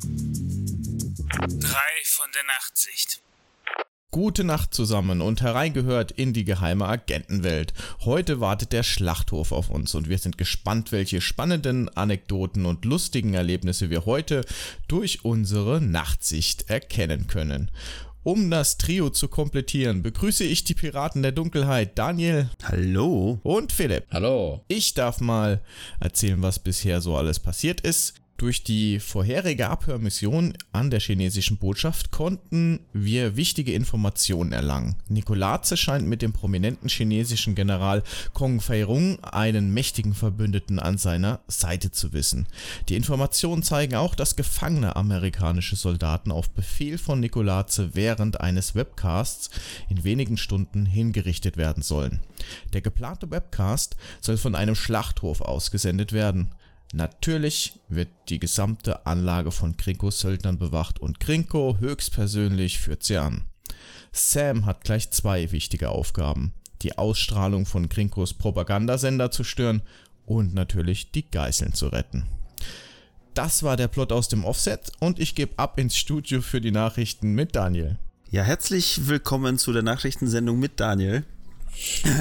Drei von der Nachtsicht. Gute Nacht zusammen und hereingehört in die geheime Agentenwelt. Heute wartet der Schlachthof auf uns und wir sind gespannt, welche spannenden Anekdoten und lustigen Erlebnisse wir heute durch unsere Nachtsicht erkennen können. Um das Trio zu komplettieren, begrüße ich die Piraten der Dunkelheit, Daniel. Hallo. Und Philipp. Hallo. Ich darf mal erzählen, was bisher so alles passiert ist. Durch die vorherige Abhörmission an der chinesischen Botschaft konnten wir wichtige Informationen erlangen. Nikolaze scheint mit dem prominenten chinesischen General Kong Fei-rung einen mächtigen Verbündeten an seiner Seite zu wissen. Die Informationen zeigen auch, dass gefangene amerikanische Soldaten auf Befehl von Nikolaze während eines Webcasts in wenigen Stunden hingerichtet werden sollen. Der geplante Webcast soll von einem Schlachthof ausgesendet werden. Natürlich wird die gesamte Anlage von Krinkos Söldnern bewacht und Krinko höchstpersönlich führt sie an. Sam hat gleich zwei wichtige Aufgaben. Die Ausstrahlung von Krinkos Propagandasender zu stören und natürlich die Geißeln zu retten. Das war der Plot aus dem Offset und ich gebe ab ins Studio für die Nachrichten mit Daniel. Ja, herzlich willkommen zu der Nachrichtensendung mit Daniel.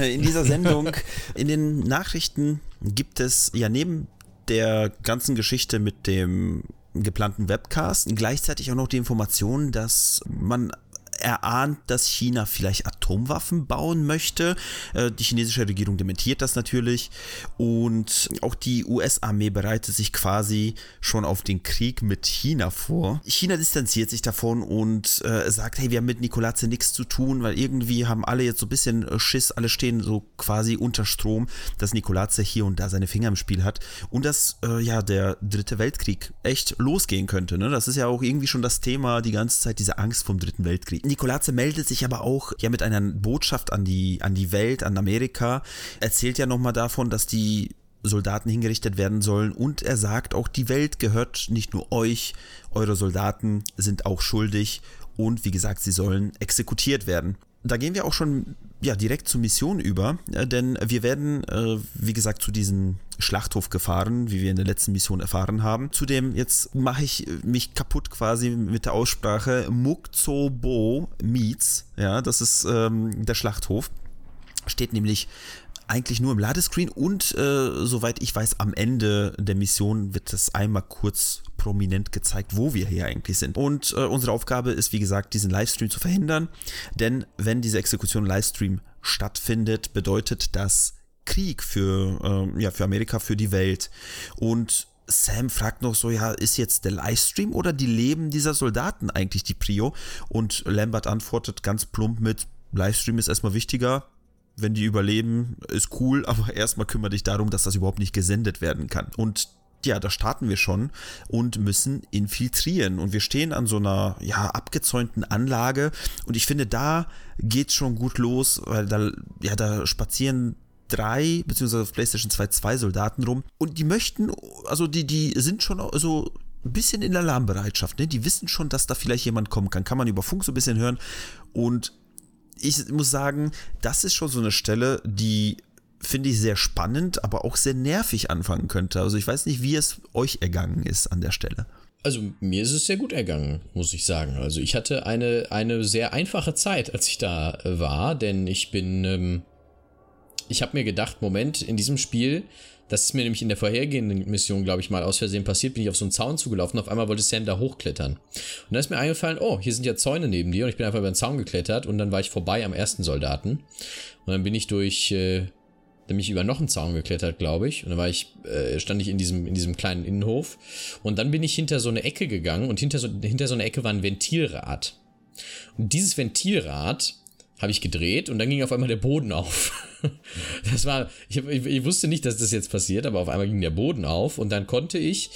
In dieser Sendung, in den Nachrichten gibt es ja neben der ganzen Geschichte mit dem geplanten Webcast gleichzeitig auch noch die Information, dass man erahnt, dass China vielleicht Atomwaffen bauen möchte. Äh, die chinesische Regierung dementiert das natürlich und auch die US-Armee bereitet sich quasi schon auf den Krieg mit China vor. China distanziert sich davon und äh, sagt, hey, wir haben mit Nikolaze nichts zu tun, weil irgendwie haben alle jetzt so ein bisschen äh, Schiss, alle stehen so quasi unter Strom, dass Nikolaze hier und da seine Finger im Spiel hat und dass äh, ja der dritte Weltkrieg echt losgehen könnte. Ne? Das ist ja auch irgendwie schon das Thema die ganze Zeit, diese Angst vom dritten Weltkrieg. Nikolaze meldet sich aber auch ja mit einer Botschaft an die, an die Welt, an Amerika, erzählt ja nochmal davon, dass die Soldaten hingerichtet werden sollen und er sagt auch, die Welt gehört nicht nur euch, eure Soldaten sind auch schuldig und wie gesagt, sie sollen exekutiert werden. Da gehen wir auch schon ja, direkt zur Mission über, äh, denn wir werden, äh, wie gesagt, zu diesem Schlachthof gefahren, wie wir in der letzten Mission erfahren haben. Zudem, jetzt mache ich mich kaputt quasi mit der Aussprache Mukzobo Meets, ja, das ist ähm, der Schlachthof. Steht nämlich eigentlich nur im Ladescreen und äh, soweit ich weiß, am Ende der Mission wird das einmal kurz prominent gezeigt, wo wir hier eigentlich sind. Und äh, unsere Aufgabe ist, wie gesagt, diesen Livestream zu verhindern, denn wenn diese Exekution Livestream stattfindet, bedeutet das Krieg für, äh, ja, für Amerika, für die Welt. Und Sam fragt noch so, ja, ist jetzt der Livestream oder die Leben dieser Soldaten eigentlich die Prio? Und Lambert antwortet ganz plump mit, Livestream ist erstmal wichtiger, wenn die überleben, ist cool, aber erstmal kümmere dich darum, dass das überhaupt nicht gesendet werden kann. Und ja, da starten wir schon und müssen infiltrieren. Und wir stehen an so einer, ja, abgezäunten Anlage. Und ich finde, da geht's schon gut los, weil da, ja, da spazieren drei, beziehungsweise auf PlayStation 2 zwei Soldaten rum. Und die möchten, also die, die sind schon so ein bisschen in Alarmbereitschaft, ne? Die wissen schon, dass da vielleicht jemand kommen kann. Kann man über Funk so ein bisschen hören. Und ich muss sagen, das ist schon so eine Stelle, die finde ich sehr spannend, aber auch sehr nervig anfangen könnte. Also ich weiß nicht, wie es euch ergangen ist an der Stelle. Also mir ist es sehr gut ergangen, muss ich sagen. Also ich hatte eine, eine sehr einfache Zeit, als ich da äh, war, denn ich bin, ähm, ich habe mir gedacht, Moment, in diesem Spiel, das ist mir nämlich in der vorhergehenden Mission, glaube ich, mal aus Versehen passiert, bin ich auf so einen Zaun zugelaufen. Auf einmal wollte Sam da hochklettern. Und dann ist mir eingefallen, oh, hier sind ja Zäune neben dir. Und ich bin einfach über den Zaun geklettert und dann war ich vorbei am ersten Soldaten. Und dann bin ich durch, äh, dann bin ich über noch einen Zaun geklettert, glaube ich. Und dann war ich, äh, stand ich in diesem, in diesem kleinen Innenhof. Und dann bin ich hinter so eine Ecke gegangen und hinter so, hinter so eine Ecke war ein Ventilrad. Und dieses Ventilrad habe ich gedreht und dann ging auf einmal der Boden auf. Das war, ich, ich, ich, wusste nicht, dass das jetzt passiert, aber auf einmal ging der Boden auf und dann konnte ich,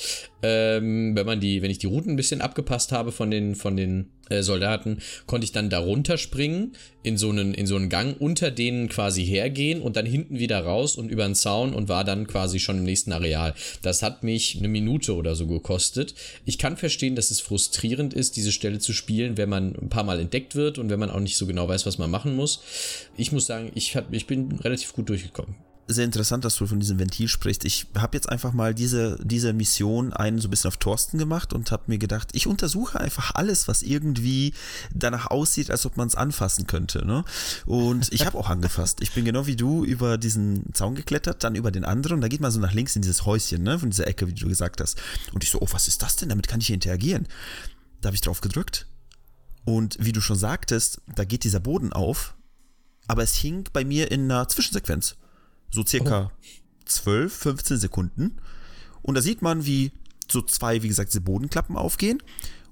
ähm, wenn man die, wenn ich die Routen ein bisschen abgepasst habe von den, von den äh, Soldaten, konnte ich dann da runterspringen in so einen, in so einen Gang unter denen quasi hergehen und dann hinten wieder raus und über den Zaun und war dann quasi schon im nächsten Areal. Das hat mich eine Minute oder so gekostet. Ich kann verstehen, dass es frustrierend ist, diese Stelle zu spielen, wenn man ein paar Mal entdeckt wird und wenn man auch nicht so genau weiß, was man machen muss. Ich muss sagen, ich, hab, ich bin relativ gut durchgekommen. sehr interessant, dass du von diesem Ventil sprichst. Ich habe jetzt einfach mal diese, diese Mission einen so ein bisschen auf Thorsten gemacht und habe mir gedacht, ich untersuche einfach alles, was irgendwie danach aussieht, als ob man es anfassen könnte. Ne? Und ich habe auch angefasst. Ich bin genau wie du über diesen Zaun geklettert, dann über den anderen. Da geht man so nach links in dieses Häuschen, ne? von dieser Ecke, wie du gesagt hast. Und ich so, oh, was ist das denn? Damit kann ich hier interagieren. Da habe ich drauf gedrückt. Und wie du schon sagtest, da geht dieser Boden auf. Aber es hing bei mir in einer Zwischensequenz so circa oh. 12, 15 Sekunden. Und da sieht man, wie so zwei, wie gesagt, diese Bodenklappen aufgehen.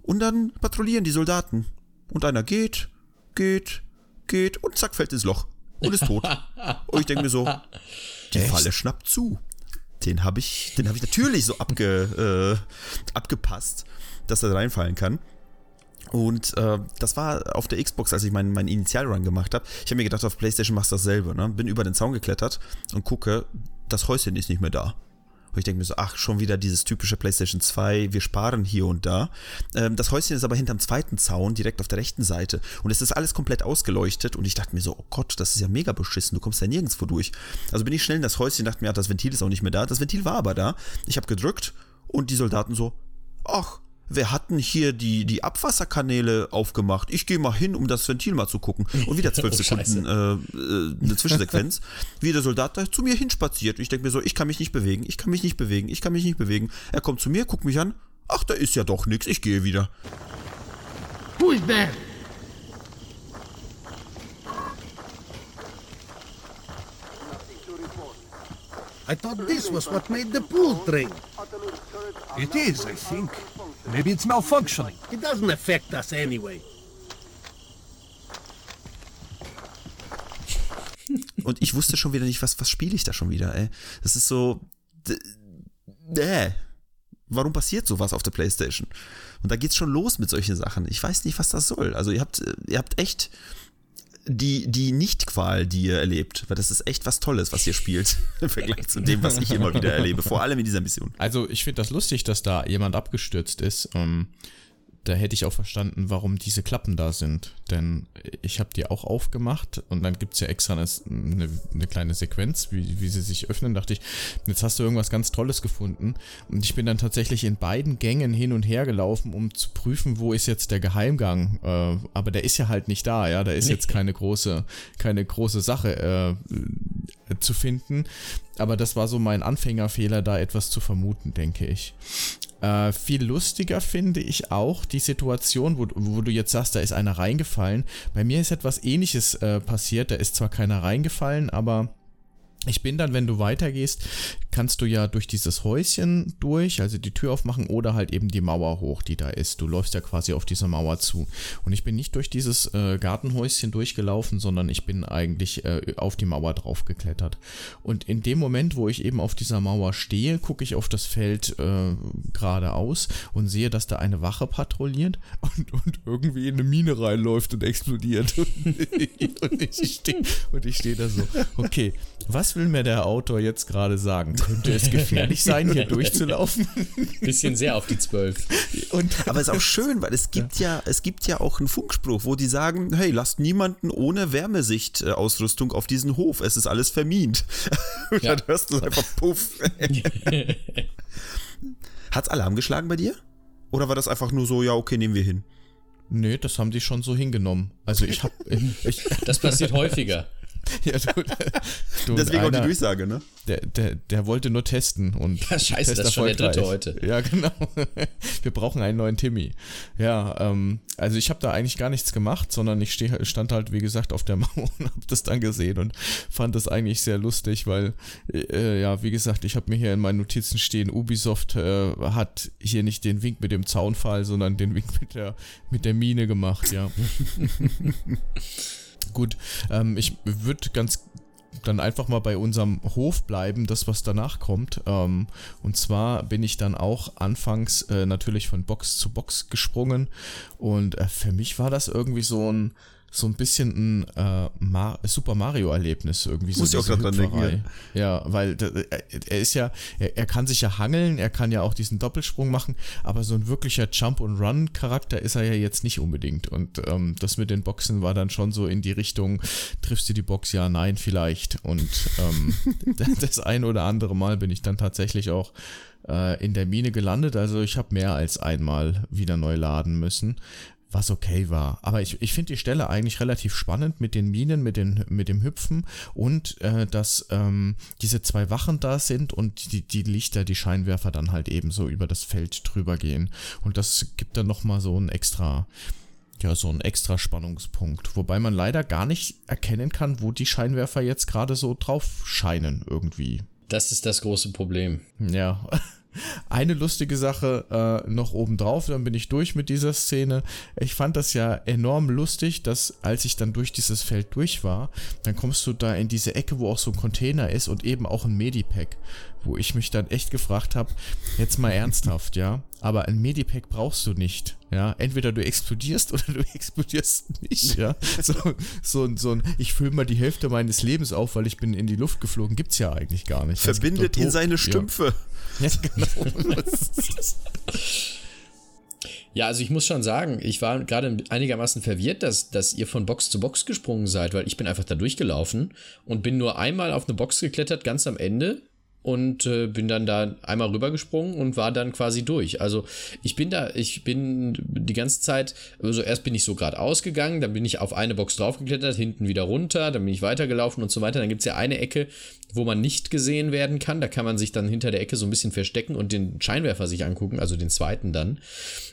Und dann patrouillieren die Soldaten. Und einer geht, geht, geht und zack, fällt ins Loch. Und ist tot. und ich denke mir so, die Echt? Falle schnappt zu. Den habe ich, den habe ich natürlich so abge, äh, abgepasst, dass er reinfallen kann. Und äh, das war auf der Xbox, als ich meinen mein Initialrun gemacht habe. Ich habe mir gedacht, auf PlayStation machst du dasselbe. Ne? Bin über den Zaun geklettert und gucke, das Häuschen ist nicht mehr da. Und ich denke mir so, ach, schon wieder dieses typische PlayStation 2, wir sparen hier und da. Ähm, das Häuschen ist aber hinterm zweiten Zaun, direkt auf der rechten Seite. Und es ist alles komplett ausgeleuchtet. Und ich dachte mir so, oh Gott, das ist ja mega beschissen, du kommst ja nirgendwo durch. Also bin ich schnell in das Häuschen, dachte mir, ach, das Ventil ist auch nicht mehr da. Das Ventil war aber da. Ich habe gedrückt und die Soldaten so, ach, wer hat denn hier die, die Abwasserkanäle aufgemacht? Ich gehe mal hin, um das Ventil mal zu gucken. Und wieder zwölf oh, Sekunden äh, äh, eine Zwischensequenz, wie der Soldat da zu mir hinspaziert. Ich denke mir so, ich kann mich nicht bewegen, ich kann mich nicht bewegen, ich kann mich nicht bewegen. Er kommt zu mir, guckt mich an. Ach, da ist ja doch nichts, ich gehe wieder. Who is there? I thought this was what made the pool drain. It is, I think. Maybe it's malfunctioning. It doesn't affect us anyway. Und ich wusste schon wieder nicht, was, was spiele ich da schon wieder, ey. Das ist so. Äh. Warum passiert sowas auf der Playstation? Und da geht's schon los mit solchen Sachen. Ich weiß nicht, was das soll. Also ihr habt, ihr habt echt die, die Nicht-Qual, die ihr erlebt. Weil das ist echt was Tolles, was ihr spielt. Im Vergleich zu dem, was ich immer wieder erlebe. Vor allem in dieser Mission. Also, ich finde das lustig, dass da jemand abgestürzt ist. Ähm, da hätte ich auch verstanden, warum diese Klappen da sind. Denn ich habe die auch aufgemacht und dann gibt es ja extra eine, eine, eine, kleine Sequenz, wie, wie sie sich öffnen. Dachte ich, jetzt hast du irgendwas ganz Tolles gefunden. Und ich bin dann tatsächlich in beiden Gängen hin und her gelaufen, um zu prüfen, wo ist jetzt der Geheimgang. Äh, aber der ist ja halt nicht da, ja. Da ist jetzt keine große, keine große Sache äh, zu finden. Aber das war so mein Anfängerfehler, da etwas zu vermuten, denke ich. Äh, viel lustiger finde ich auch die Situation, wo, wo du jetzt sagst, da ist einer reingefallen. Bei mir ist etwas ähnliches äh, passiert. Da ist zwar keiner reingefallen, aber ich bin dann, wenn du weitergehst, kannst du ja durch dieses Häuschen durch, also die Tür aufmachen oder halt eben die Mauer hoch, die da ist. Du läufst ja quasi auf diese Mauer zu. Und ich bin nicht durch dieses äh, Gartenhäuschen durchgelaufen, sondern ich bin eigentlich äh, auf die Mauer drauf geklettert. Und in dem Moment, wo ich eben auf dieser Mauer stehe, gucke ich auf das Feld äh, geradeaus und sehe, dass da eine Wache patrouilliert und, und irgendwie in eine Mine reinläuft und explodiert. und ich stehe steh da so, okay, was was will mir der Autor jetzt gerade sagen? Könnte es gefährlich sein, hier durchzulaufen? Bisschen sehr auf die Zwölf. Aber es ist auch schön, weil es gibt ja. ja, es gibt ja auch einen Funkspruch, wo die sagen, hey, lasst niemanden ohne Wärmesichtausrüstung auf diesen Hof. Es ist alles vermint. Und ja. dann hörst du einfach puff. Hat's Alarm geschlagen bei dir? Oder war das einfach nur so, ja, okay, nehmen wir hin? Nee, das haben die schon so hingenommen. Also ich hab. Ich, das passiert häufiger. Ja, du, du Deswegen auch die Durchsage, ne? Der, der, der wollte nur testen und. Ja, scheiße, das ist schon der dritte heute. Ja, genau. Wir brauchen einen neuen Timmy. Ja, ähm, also ich habe da eigentlich gar nichts gemacht, sondern ich steh, stand halt, wie gesagt, auf der Mauer und habe das dann gesehen und fand das eigentlich sehr lustig, weil, äh, ja, wie gesagt, ich habe mir hier in meinen Notizen stehen, Ubisoft äh, hat hier nicht den Wink mit dem Zaunfall, sondern den Wink mit der, mit der Mine gemacht, ja. Gut, ähm, ich würde ganz dann einfach mal bei unserem Hof bleiben, das was danach kommt. Ähm, und zwar bin ich dann auch anfangs äh, natürlich von Box zu Box gesprungen und äh, für mich war das irgendwie so ein so ein bisschen ein äh, Mar Super Mario-Erlebnis irgendwie. Muss so ich auch grad dran denken, Hüpferei. Ja, weil äh, er ist ja, er, er, kann sich ja hangeln, er kann ja auch diesen Doppelsprung machen, aber so ein wirklicher Jump-and-Run-Charakter ist er ja jetzt nicht unbedingt. Und ähm, das mit den Boxen war dann schon so in die Richtung, triffst du die Box? Ja, nein, vielleicht. Und ähm, das ein oder andere Mal bin ich dann tatsächlich auch äh, in der Mine gelandet. Also ich habe mehr als einmal wieder neu laden müssen was okay war. Aber ich, ich finde die Stelle eigentlich relativ spannend mit den Minen, mit, den, mit dem Hüpfen und äh, dass ähm, diese zwei Wachen da sind und die, die Lichter, die Scheinwerfer dann halt eben so über das Feld drüber gehen. Und das gibt dann nochmal so ein extra, ja, so ein extra Spannungspunkt. Wobei man leider gar nicht erkennen kann, wo die Scheinwerfer jetzt gerade so drauf scheinen irgendwie. Das ist das große Problem. Ja. Eine lustige Sache äh, noch obendrauf, dann bin ich durch mit dieser Szene. Ich fand das ja enorm lustig, dass als ich dann durch dieses Feld durch war, dann kommst du da in diese Ecke, wo auch so ein Container ist und eben auch ein Medipack, wo ich mich dann echt gefragt habe, jetzt mal ernsthaft, ja, aber ein Medipack brauchst du nicht, ja, entweder du explodierst oder du explodierst nicht, ja, so, so, so ein, ich fülle mal die Hälfte meines Lebens auf, weil ich bin in die Luft geflogen, gibt's ja eigentlich gar nicht. Verbindet ihn seine Stümpfe. Ja. Ja, genau. also ich muss schon sagen, ich war gerade einigermaßen verwirrt, dass, dass ihr von Box zu Box gesprungen seid, weil ich bin einfach da durchgelaufen und bin nur einmal auf eine Box geklettert, ganz am Ende und äh, bin dann da einmal rübergesprungen und war dann quasi durch. Also ich bin da, ich bin die ganze Zeit, also erst bin ich so gerade ausgegangen, dann bin ich auf eine Box draufgeklettert, hinten wieder runter, dann bin ich weitergelaufen und so weiter. Dann gibt es ja eine Ecke, wo man nicht gesehen werden kann. Da kann man sich dann hinter der Ecke so ein bisschen verstecken und den Scheinwerfer sich angucken, also den zweiten dann.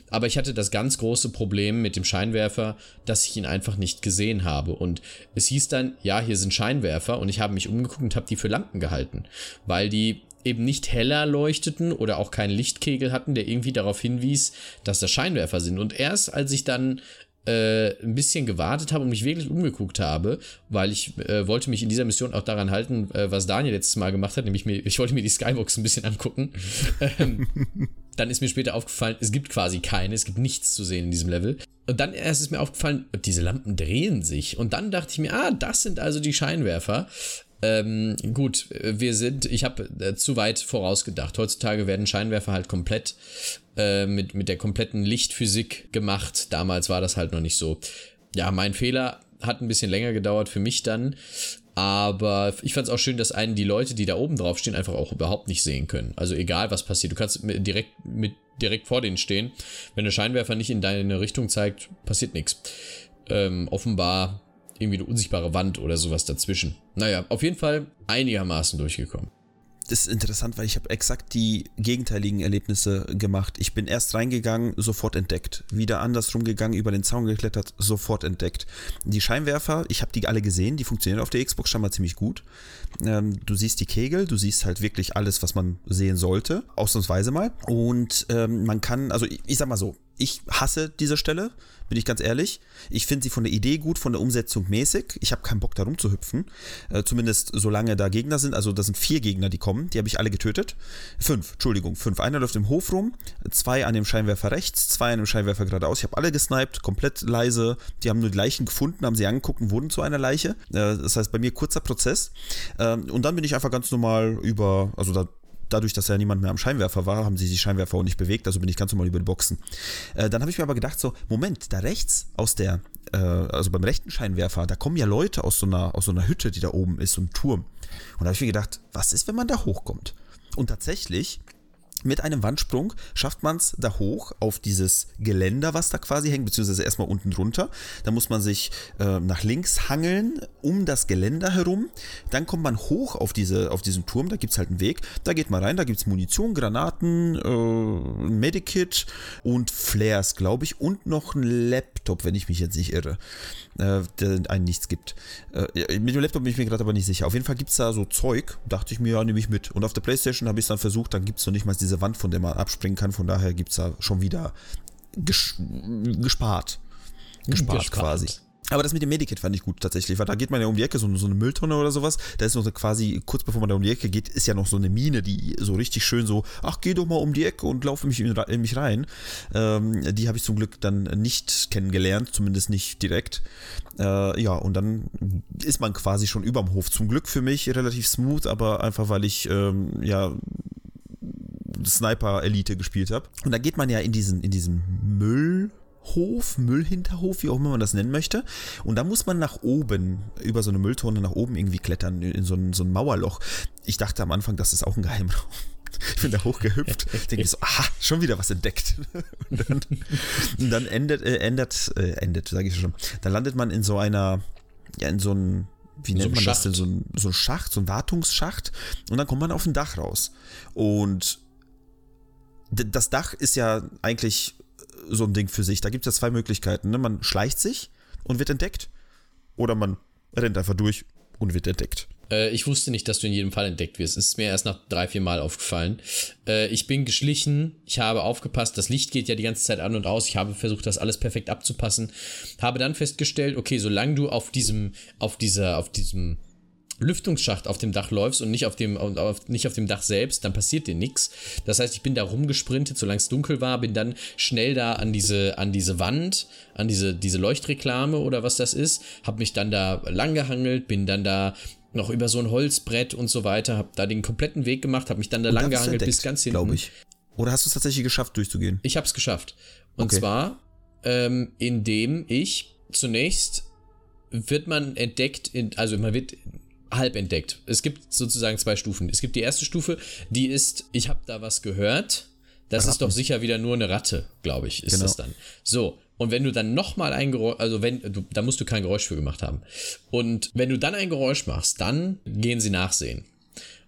Aber ich hatte das ganz große Problem mit dem Scheinwerfer, dass ich ihn einfach nicht gesehen habe. Und es hieß dann, ja, hier sind Scheinwerfer und ich habe mich umgeguckt und habe die für Lampen gehalten, weil die eben nicht heller leuchteten oder auch keinen Lichtkegel hatten, der irgendwie darauf hinwies, dass das Scheinwerfer sind. Und erst als ich dann äh, ein bisschen gewartet habe und mich wirklich umgeguckt habe, weil ich äh, wollte mich in dieser Mission auch daran halten, äh, was Daniel letztes Mal gemacht hat, nämlich mir, ich wollte mir die Skybox ein bisschen angucken. ähm, dann ist mir später aufgefallen, es gibt quasi keine, es gibt nichts zu sehen in diesem Level. Und dann erst ist mir aufgefallen, diese Lampen drehen sich. Und dann dachte ich mir, ah, das sind also die Scheinwerfer. Ähm, gut, wir sind, ich habe äh, zu weit vorausgedacht. Heutzutage werden Scheinwerfer halt komplett äh, mit, mit der kompletten Lichtphysik gemacht. Damals war das halt noch nicht so. Ja, mein Fehler hat ein bisschen länger gedauert für mich dann. Aber ich fand es auch schön, dass einen die Leute, die da oben drauf stehen, einfach auch überhaupt nicht sehen können. Also egal, was passiert. Du kannst direkt mit direkt vor denen stehen. Wenn der Scheinwerfer nicht in deine Richtung zeigt, passiert nichts. Ähm, offenbar irgendwie eine unsichtbare Wand oder sowas dazwischen. Naja, auf jeden Fall einigermaßen durchgekommen. Das ist interessant, weil ich habe exakt die gegenteiligen Erlebnisse gemacht. Ich bin erst reingegangen, sofort entdeckt. Wieder andersrum gegangen, über den Zaun geklettert, sofort entdeckt. Die Scheinwerfer, ich habe die alle gesehen, die funktionieren auf der Xbox schon mal ziemlich gut. Ähm, du siehst die Kegel, du siehst halt wirklich alles, was man sehen sollte, ausnahmsweise mal. Und ähm, man kann, also ich, ich sag mal so, ich hasse diese Stelle bin ich ganz ehrlich. Ich finde sie von der Idee gut, von der Umsetzung mäßig. Ich habe keinen Bock da rumzuhüpfen. Äh, zumindest solange da Gegner sind. Also da sind vier Gegner, die kommen. Die habe ich alle getötet. Fünf, Entschuldigung, fünf. Einer läuft im Hof rum, zwei an dem Scheinwerfer rechts, zwei an dem Scheinwerfer geradeaus. Ich habe alle gesniped, komplett leise. Die haben nur die Leichen gefunden, haben sie angeguckt und wurden zu einer Leiche. Äh, das heißt, bei mir kurzer Prozess. Ähm, und dann bin ich einfach ganz normal über, also da dadurch, dass ja niemand mehr am Scheinwerfer war, haben sie die Scheinwerfer auch nicht bewegt, also bin ich ganz normal über die Boxen. Äh, dann habe ich mir aber gedacht, so, Moment, da rechts aus der, äh, also beim rechten Scheinwerfer, da kommen ja Leute aus so einer, aus so einer Hütte, die da oben ist, so ein Turm. Und da habe ich mir gedacht, was ist, wenn man da hochkommt? Und tatsächlich mit einem Wandsprung schafft man es da hoch auf dieses Geländer, was da quasi hängt, beziehungsweise erstmal unten drunter. Da muss man sich äh, nach links hangeln, um das Geländer herum. Dann kommt man hoch auf, diese, auf diesen Turm, da gibt es halt einen Weg. Da geht man rein, da gibt es Munition, Granaten, äh, Medikit und Flares, glaube ich, und noch ein Laptop, wenn ich mich jetzt nicht irre äh, der einen nichts gibt. Äh, mit dem Laptop bin ich mir gerade aber nicht sicher. Auf jeden Fall gibt es da so Zeug, dachte ich mir, ja, nehme ich mit. Und auf der Playstation habe ich es dann versucht, dann gibt es noch nicht mal diese Wand, von der man abspringen kann. Von daher gibt es da schon wieder ges gespart. Gespart, gespart quasi. Aber das mit dem Medikit fand ich gut tatsächlich, weil da geht man ja um die Ecke, so, so eine Mülltonne oder sowas. Da ist noch so quasi, kurz bevor man da um die Ecke geht, ist ja noch so eine Mine, die so richtig schön so, ach, geh doch mal um die Ecke und lauf mich in, in mich rein. Ähm, die habe ich zum Glück dann nicht kennengelernt, zumindest nicht direkt. Äh, ja, und dann ist man quasi schon überm Hof. Zum Glück für mich relativ smooth, aber einfach weil ich, ähm, ja, Sniper-Elite gespielt habe. Und da geht man ja in diesen, in diesen Müll. Hof, Müllhinterhof, wie auch immer man das nennen möchte. Und da muss man nach oben, über so eine Mülltonne nach oben irgendwie klettern, in so ein, so ein Mauerloch. Ich dachte am Anfang, das ist auch ein Geheimraum. Ich bin da hochgehüpft, denke ich so, aha, schon wieder was entdeckt. Und dann, und dann endet, äh, endet, äh, endet, sage ich schon. Dann landet man in so einer, ja, in so einem, wie nennt so man Schacht. das denn, so ein, so ein Schacht, so ein Wartungsschacht. Und dann kommt man auf ein Dach raus. Und das Dach ist ja eigentlich so ein Ding für sich. Da gibt es ja zwei Möglichkeiten. Ne? Man schleicht sich und wird entdeckt. Oder man rennt einfach durch und wird entdeckt. Äh, ich wusste nicht, dass du in jedem Fall entdeckt wirst. Es ist mir erst nach drei, vier Mal aufgefallen. Äh, ich bin geschlichen, ich habe aufgepasst, das Licht geht ja die ganze Zeit an und aus. Ich habe versucht, das alles perfekt abzupassen. Habe dann festgestellt, okay, solange du auf diesem, auf dieser, auf diesem Lüftungsschacht auf dem Dach läufst und nicht auf dem, auf, nicht auf dem Dach selbst, dann passiert dir nichts. Das heißt, ich bin da rumgesprintet, solange es dunkel war, bin dann schnell da an diese, an diese Wand, an diese, diese Leuchtreklame oder was das ist, hab mich dann da langgehangelt, bin dann da noch über so ein Holzbrett und so weiter, hab da den kompletten Weg gemacht, hab mich dann da langgehangelt bis ganz hinten. Glaube ich. Oder hast du es tatsächlich geschafft, durchzugehen? Ich hab's geschafft. Und okay. zwar, ähm, indem ich zunächst wird man entdeckt, in, also man wird halb entdeckt. Es gibt sozusagen zwei Stufen. Es gibt die erste Stufe, die ist, ich habe da was gehört. Das Ratten. ist doch sicher wieder nur eine Ratte, glaube ich, ist genau. das dann. So, und wenn du dann nochmal ein Geräusch, also wenn, du, da musst du kein Geräusch für gemacht haben. Und wenn du dann ein Geräusch machst, dann gehen sie nachsehen.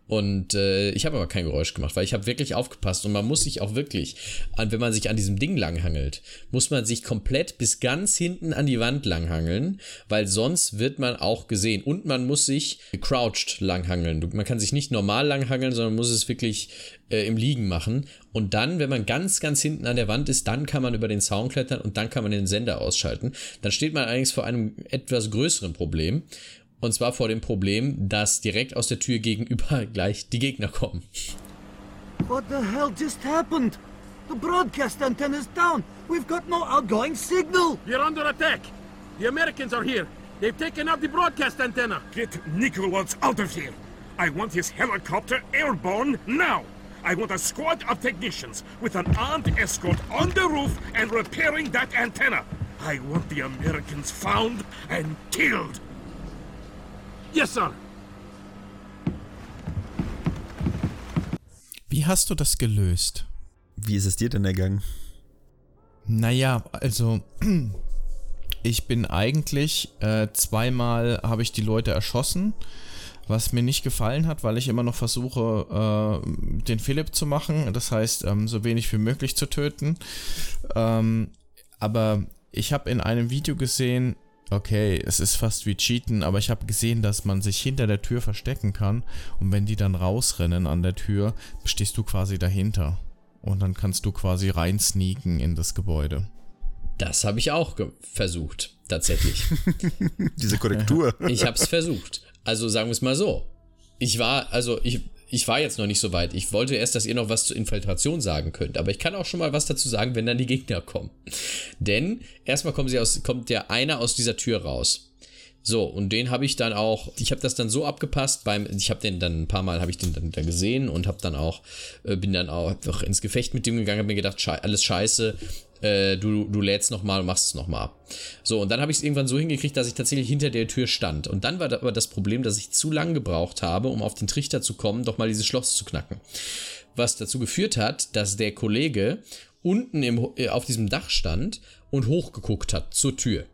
Und äh, ich habe aber kein Geräusch gemacht, weil ich habe wirklich aufgepasst. Und man muss sich auch wirklich, wenn man sich an diesem Ding langhangelt, muss man sich komplett bis ganz hinten an die Wand langhangeln, weil sonst wird man auch gesehen. Und man muss sich crouched langhangeln. Man kann sich nicht normal langhangeln, sondern muss es wirklich äh, im Liegen machen. Und dann, wenn man ganz, ganz hinten an der Wand ist, dann kann man über den Zaun klettern und dann kann man den Sender ausschalten. Dann steht man allerdings vor einem etwas größeren Problem. Und zwar vor dem Problem, dass direkt aus der Tür gegenüber gleich die Gegner kommen. What the hell just happened? The broadcast antenna is down. We've got no outgoing signal. You're under attack. The Americans are here. They've taken out the broadcast antenna. Get Nicholas out of here. I want his helicopter airborne now. I want a squad of technicians with an armed escort on the roof and repairing that antenna. I want the Americans found and killed. Yes, sir. Wie hast du das gelöst? Wie ist es dir denn ergangen? Naja, also ich bin eigentlich äh, zweimal habe ich die Leute erschossen, was mir nicht gefallen hat, weil ich immer noch versuche, äh, den Philipp zu machen. Das heißt, ähm, so wenig wie möglich zu töten. Ähm, aber ich habe in einem Video gesehen, okay, es ist fast wie Cheaten, aber ich habe gesehen, dass man sich hinter der Tür verstecken kann und wenn die dann rausrennen an der Tür, stehst du quasi dahinter und dann kannst du quasi rein sneaken in das Gebäude. Das habe ich auch versucht, tatsächlich. Diese Korrektur. ich habe es versucht. Also sagen wir es mal so. Ich war, also ich, ich war jetzt noch nicht so weit. Ich wollte erst, dass ihr noch was zur Infiltration sagen könnt. Aber ich kann auch schon mal was dazu sagen, wenn dann die Gegner kommen. Denn erstmal kommen sie aus, kommt der einer aus dieser Tür raus. So, und den habe ich dann auch, ich habe das dann so abgepasst, beim, ich habe den dann ein paar Mal, habe ich den dann da gesehen und habe dann auch, äh, bin dann auch ins Gefecht mit dem gegangen, habe mir gedacht, alles scheiße, äh, du, du lädst nochmal und machst es nochmal. So, und dann habe ich es irgendwann so hingekriegt, dass ich tatsächlich hinter der Tür stand. Und dann war aber das Problem, dass ich zu lang gebraucht habe, um auf den Trichter zu kommen, doch mal dieses Schloss zu knacken. Was dazu geführt hat, dass der Kollege unten im, äh, auf diesem Dach stand und hochgeguckt hat zur Tür.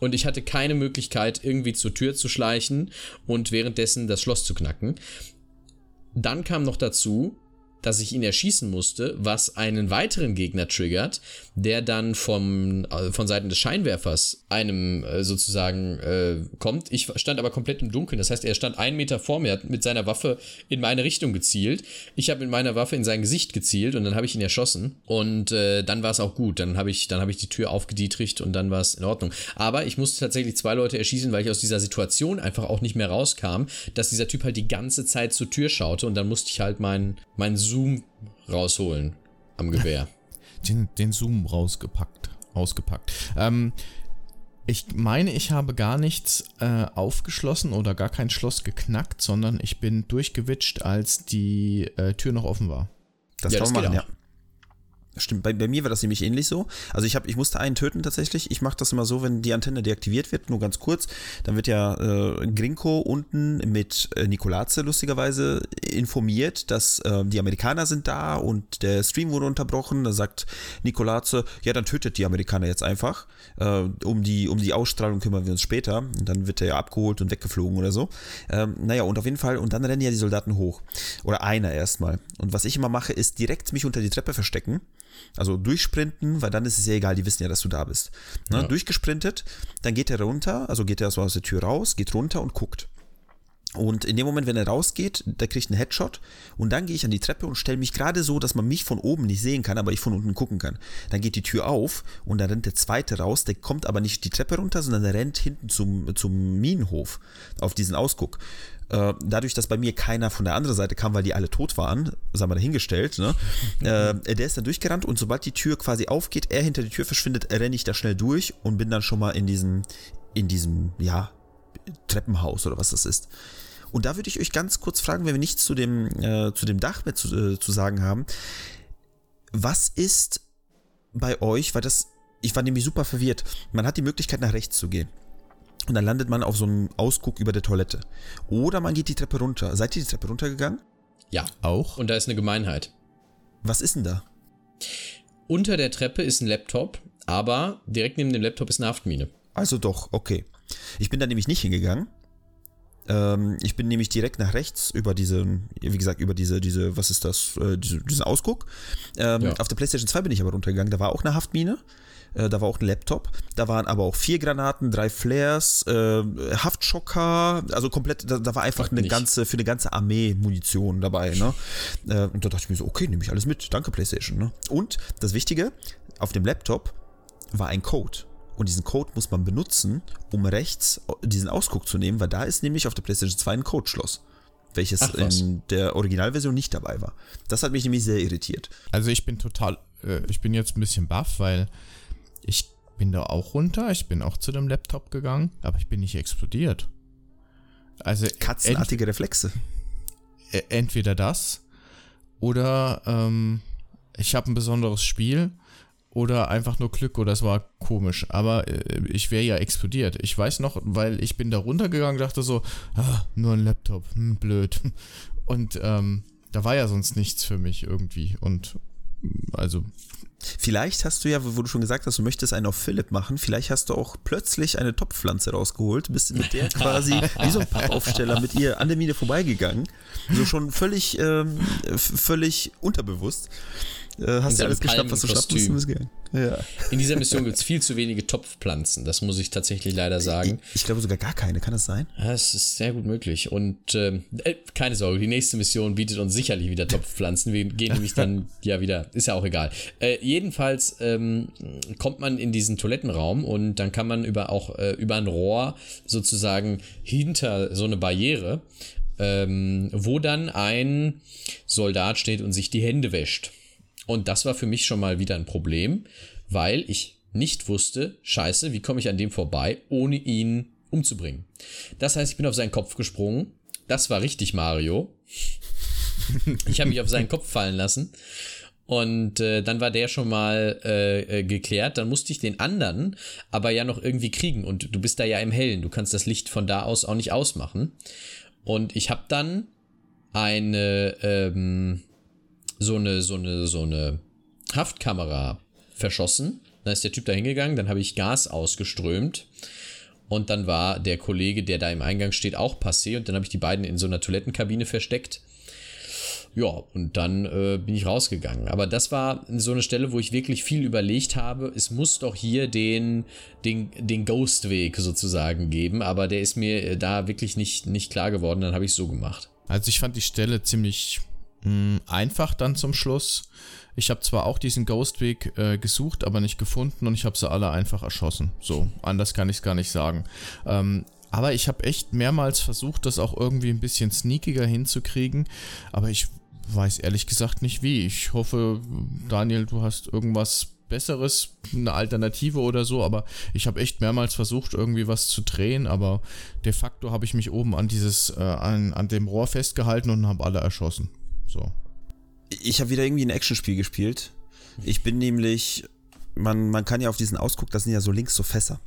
Und ich hatte keine Möglichkeit, irgendwie zur Tür zu schleichen und währenddessen das Schloss zu knacken. Dann kam noch dazu, dass ich ihn erschießen musste, was einen weiteren Gegner triggert, der dann vom, äh, von Seiten des Scheinwerfers einem äh, sozusagen äh, kommt. Ich stand aber komplett im Dunkeln. Das heißt, er stand einen Meter vor mir, hat mit seiner Waffe in meine Richtung gezielt. Ich habe mit meiner Waffe in sein Gesicht gezielt und dann habe ich ihn erschossen. Und äh, dann war es auch gut. Dann habe ich, habe ich die Tür aufgedietrigt und dann war es in Ordnung. Aber ich musste tatsächlich zwei Leute erschießen, weil ich aus dieser Situation einfach auch nicht mehr rauskam, dass dieser Typ halt die ganze Zeit zur Tür schaute und dann musste ich halt meinen mein Zoom rausholen am Gewehr. Den, den Zoom rausgepackt, ausgepackt. Ähm, ich meine, ich habe gar nichts äh, aufgeschlossen oder gar kein Schloss geknackt, sondern ich bin durchgewitscht, als die äh, Tür noch offen war. Das Ja, kann man machen, ja. Stimmt, bei, bei mir war das nämlich ähnlich so. Also ich, hab, ich musste einen töten tatsächlich. Ich mache das immer so, wenn die Antenne deaktiviert wird, nur ganz kurz, dann wird ja äh, Grinko unten mit äh, Nikolaze lustigerweise informiert, dass äh, die Amerikaner sind da und der Stream wurde unterbrochen. Da sagt Nikolaze, ja, dann tötet die Amerikaner jetzt einfach. Äh, um, die, um die Ausstrahlung kümmern wir uns später. Und dann wird er ja abgeholt und weggeflogen oder so. Ähm, naja, und auf jeden Fall, und dann rennen ja die Soldaten hoch. Oder einer erstmal. Und was ich immer mache, ist direkt mich unter die Treppe verstecken. Also durchsprinten, weil dann ist es ja egal, die wissen ja, dass du da bist. Ne? Ja. Durchgesprintet, dann geht er runter, also geht er so aus der Tür raus, geht runter und guckt. Und in dem Moment, wenn er rausgeht, der kriegt einen Headshot und dann gehe ich an die Treppe und stelle mich gerade so, dass man mich von oben nicht sehen kann, aber ich von unten gucken kann. Dann geht die Tür auf und dann rennt der zweite raus, der kommt aber nicht die Treppe runter, sondern der rennt hinten zum, zum Minenhof auf diesen Ausguck. Äh, dadurch, dass bei mir keiner von der anderen Seite kam, weil die alle tot waren, sagen wir dahingestellt, ne? äh, der ist dann durchgerannt und sobald die Tür quasi aufgeht, er hinter die Tür verschwindet, renne ich da schnell durch und bin dann schon mal in diesem, in diesem, ja, Treppenhaus oder was das ist. Und da würde ich euch ganz kurz fragen, wenn wir nichts zu dem, äh, zu dem Dach mehr zu, äh, zu sagen haben. Was ist bei euch, weil das, ich war nämlich super verwirrt. Man hat die Möglichkeit, nach rechts zu gehen. Und dann landet man auf so einem Ausguck über der Toilette. Oder man geht die Treppe runter. Seid ihr die Treppe runtergegangen? Ja. Auch? Und da ist eine Gemeinheit. Was ist denn da? Unter der Treppe ist ein Laptop, aber direkt neben dem Laptop ist eine Haftmine. Also doch, okay. Ich bin da nämlich nicht hingegangen. Ähm, ich bin nämlich direkt nach rechts über diese, wie gesagt, über diese, diese, was ist das, äh, diese, diesen Ausguck. Ähm, Ja. Auf der PlayStation 2 bin ich aber runtergegangen. Da war auch eine Haftmine. Äh, da war auch ein Laptop. Da waren aber auch vier Granaten, drei Flares, äh, Haftschocker, also komplett, da, da war einfach Frag eine nicht. ganze, für eine ganze Armee Munition dabei, ne? Äh, und da dachte ich mir so, okay, nehme ich alles mit. Danke, PlayStation, ne? Und das Wichtige, auf dem Laptop war ein Code. Und diesen Code muss man benutzen, um rechts diesen Ausguck zu nehmen, weil da ist nämlich auf der PlayStation 2 ein Codeschloss. Welches Ach, in der Originalversion nicht dabei war. Das hat mich nämlich sehr irritiert. Also ich bin total, äh, ich bin jetzt ein bisschen baff, weil ich bin da auch runter, ich bin auch zu dem Laptop gegangen, aber ich bin nicht explodiert. Also Katzenartige Reflexe. entweder das oder ähm, ich habe ein besonderes Spiel oder einfach nur Glück oder es war komisch. Aber äh, ich wäre ja explodiert. Ich weiß noch, weil ich bin da runtergegangen, dachte so, ah, nur ein Laptop, hm, blöd. Und ähm, da war ja sonst nichts für mich irgendwie. Und also Vielleicht hast du ja, wo du schon gesagt hast, du möchtest einen auf Philipp machen, vielleicht hast du auch plötzlich eine Topfpflanze rausgeholt, bist mit der quasi wie so ein Pappaufsteller mit ihr an der Mine vorbeigegangen. So schon völlig, ähm, völlig unterbewusst. Äh, hast du alles geschnappt, was du schnappen musst. Ja. In dieser Mission gibt es viel zu wenige Topfpflanzen, das muss ich tatsächlich leider sagen. Ich glaube sogar gar keine, kann das sein? Ja, Es ist sehr gut möglich. Und ähm, äh, keine Sorge, die nächste Mission bietet uns sicherlich wieder Topfpflanzen. Wir gehen nämlich dann ja wieder, ist ja auch egal. Äh, jedenfalls ähm, kommt man in diesen Toilettenraum und dann kann man über auch äh, über ein Rohr sozusagen hinter so eine Barriere, ähm, wo dann ein Soldat steht und sich die Hände wäscht. Und das war für mich schon mal wieder ein Problem, weil ich nicht wusste, scheiße, wie komme ich an dem vorbei, ohne ihn umzubringen. Das heißt, ich bin auf seinen Kopf gesprungen. Das war richtig Mario. Ich habe mich auf seinen Kopf fallen lassen. Und äh, dann war der schon mal äh, äh, geklärt. Dann musste ich den anderen aber ja noch irgendwie kriegen. Und du bist da ja im Hellen. Du kannst das Licht von da aus auch nicht ausmachen. Und ich habe dann eine ähm, so eine so eine so eine Haftkamera verschossen. Dann ist der Typ da hingegangen. Dann habe ich Gas ausgeströmt. Und dann war der Kollege, der da im Eingang steht, auch passé. Und dann habe ich die beiden in so einer Toilettenkabine versteckt. Ja, und dann äh, bin ich rausgegangen. Aber das war so eine Stelle, wo ich wirklich viel überlegt habe. Es muss doch hier den, den, den Ghost-Weg sozusagen geben, aber der ist mir äh, da wirklich nicht, nicht klar geworden. Dann habe ich es so gemacht. Also ich fand die Stelle ziemlich mh, einfach dann zum Schluss. Ich habe zwar auch diesen Ghostweg äh, gesucht, aber nicht gefunden und ich habe sie alle einfach erschossen. So, anders kann ich es gar nicht sagen. Ähm, aber ich habe echt mehrmals versucht, das auch irgendwie ein bisschen sneakiger hinzukriegen. Aber ich weiß ehrlich gesagt nicht wie. Ich hoffe, Daniel, du hast irgendwas Besseres, eine Alternative oder so, aber ich habe echt mehrmals versucht, irgendwie was zu drehen, aber de facto habe ich mich oben an dieses, äh, an, an dem Rohr festgehalten und habe alle erschossen. So. Ich habe wieder irgendwie ein Actionspiel gespielt. Ich bin nämlich, man, man kann ja auf diesen Ausguck, das sind ja so links so Fässer.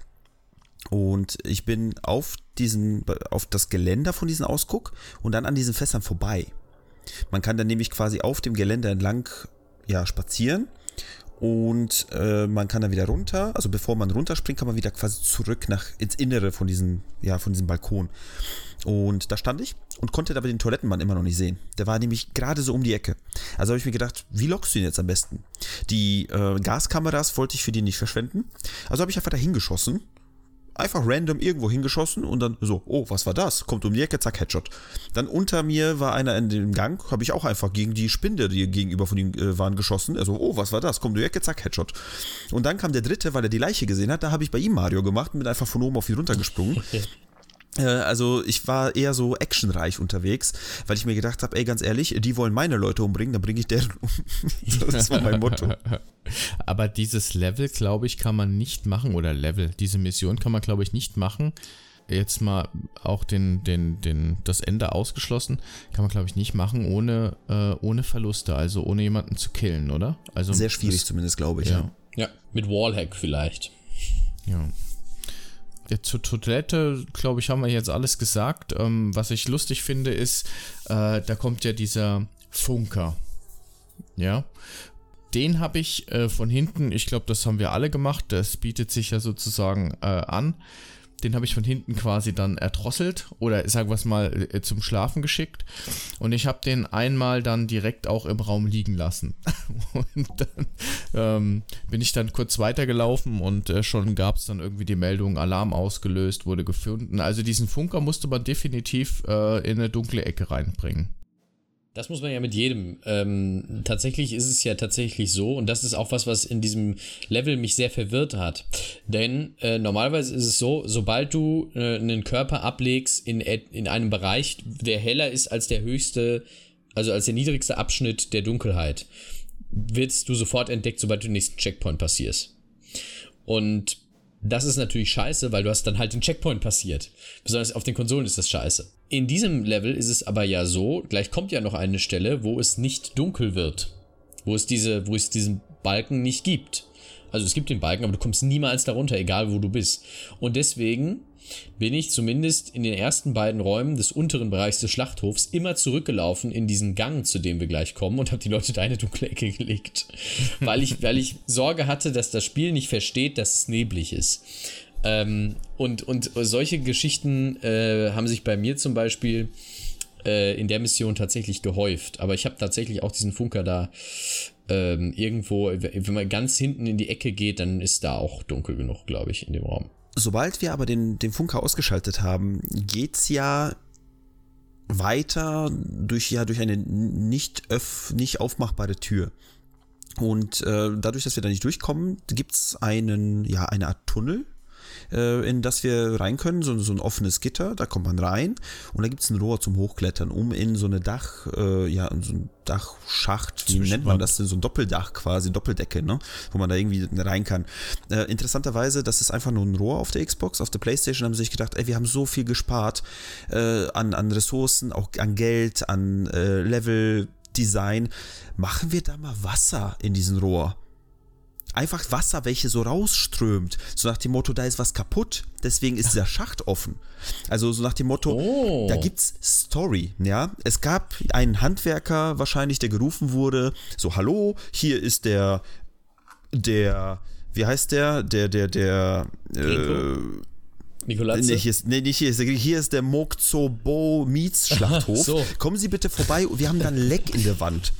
Und ich bin auf diesen, auf das Geländer von diesem Ausguck und dann an diesen Fässern vorbei. Man kann dann nämlich quasi auf dem Geländer entlang ja, spazieren und äh, man kann dann wieder runter, also bevor man runterspringt, kann man wieder quasi zurück nach ins Innere von diesem, ja, von diesem Balkon. Und da stand ich und konnte aber den Toilettenmann immer noch nicht sehen. Der war nämlich gerade so um die Ecke. Also habe ich mir gedacht, wie lockst du ihn jetzt am besten? Die äh, Gaskameras wollte ich für die nicht verschwenden. Also habe ich einfach da hingeschossen einfach random irgendwo hingeschossen und dann so, oh, was war das? Kommt um die Ecke, zack, Headshot. Dann unter mir war einer in dem Gang, habe ich auch einfach gegen die Spinde, die gegenüber von ihm äh, waren, geschossen. Also, oh, was war das? Kommt um die Ecke, zack, Headshot. Und dann kam der dritte, weil er die Leiche gesehen hat, da habe ich bei ihm Mario gemacht und bin einfach von oben auf ihn runtergesprungen. Äh, also ich war eher so actionreich unterwegs, weil ich mir gedacht habe, ey, ganz ehrlich, die wollen meine Leute umbringen, dann bringe ich deren um. das war mein Motto. Aber dieses Level, glaube ich, kann man nicht machen, oder Level, diese Mission kann man, glaube ich, nicht machen. Jetzt mal auch den, den, den, das Ende ausgeschlossen, kann man, glaube ich, nicht machen ohne, äh, ohne Verluste, also ohne jemanden zu killen, oder? Also Sehr schwierig das, zumindest, glaube ich. Ja. ja, ja mit Wallhack vielleicht. Ja. Ja, zur Toilette, glaube ich, haben wir jetzt alles gesagt. Ähm, was ich lustig finde, ist, äh, da kommt ja dieser Funker. Ja. Den habe ich äh, von hinten, ich glaube, das haben wir alle gemacht. Das bietet sich ja sozusagen äh, an. Den habe ich von hinten quasi dann erdrosselt oder sagen wir es mal äh, zum Schlafen geschickt. Und ich habe den einmal dann direkt auch im Raum liegen lassen. und dann ähm, bin ich dann kurz weitergelaufen und äh, schon gab es dann irgendwie die Meldung, Alarm ausgelöst, wurde gefunden. Also diesen Funker musste man definitiv äh, in eine dunkle Ecke reinbringen. Das muss man ja mit jedem. Ähm, tatsächlich ist es ja tatsächlich so, und das ist auch was, was in diesem Level mich sehr verwirrt hat. Denn äh, normalerweise ist es so, sobald du äh, einen Körper ablegst in, in einem Bereich, der heller ist als der höchste, also als der niedrigste Abschnitt der Dunkelheit, wirst du sofort entdeckt, sobald du den nächsten Checkpoint passierst. Und das ist natürlich scheiße, weil du hast dann halt den Checkpoint passiert. Besonders auf den Konsolen ist das scheiße. In diesem Level ist es aber ja so, gleich kommt ja noch eine Stelle, wo es nicht dunkel wird. Wo es diese, wo es diesen Balken nicht gibt. Also es gibt den Balken, aber du kommst niemals darunter, egal wo du bist. Und deswegen bin ich zumindest in den ersten beiden Räumen des unteren Bereichs des Schlachthofs immer zurückgelaufen in diesen Gang, zu dem wir gleich kommen, und habe die Leute da in eine dunkle Ecke gelegt. weil, ich, weil ich Sorge hatte, dass das Spiel nicht versteht, dass es neblig ist. Ähm, und, und solche Geschichten äh, haben sich bei mir zum Beispiel äh, in der Mission tatsächlich gehäuft. Aber ich habe tatsächlich auch diesen Funker da ähm, irgendwo, wenn man ganz hinten in die Ecke geht, dann ist da auch dunkel genug, glaube ich, in dem Raum. Sobald wir aber den, den Funker ausgeschaltet haben, geht's ja weiter durch, ja, durch eine nicht, öff, nicht aufmachbare Tür. Und äh, dadurch, dass wir da nicht durchkommen, gibt's einen, ja, eine Art Tunnel, äh, in das wir rein können, so, so ein offenes Gitter, da kommt man rein und da gibt es ein Rohr zum Hochklettern, um in so eine Dach, äh, ja, so ein Dachschacht, wie nennt man das denn, so ein Doppeldach quasi, Doppeldecke, ne, wo man da irgendwie rein kann. Äh, interessanterweise, das ist einfach nur ein Rohr auf der Xbox, auf der Playstation haben sie sich gedacht, ey, wir haben so viel gespart äh, an, an Ressourcen, auch an Geld, an äh, Level, Design, machen wir da mal Wasser in diesen Rohr einfach Wasser, welche so rausströmt. So nach dem Motto, da ist was kaputt, deswegen ist dieser Schacht offen. Also so nach dem Motto, oh. da gibt's Story, ja. Es gab einen Handwerker wahrscheinlich, der gerufen wurde, so hallo, hier ist der, der, wie heißt der, der, der, der, äh, Nikolatze? Nee, hier ist, nee, nicht hier ist, hier ist der Mokzobo Meets Schlachthof. So. Kommen Sie bitte vorbei, wir haben da ein Leck in der Wand.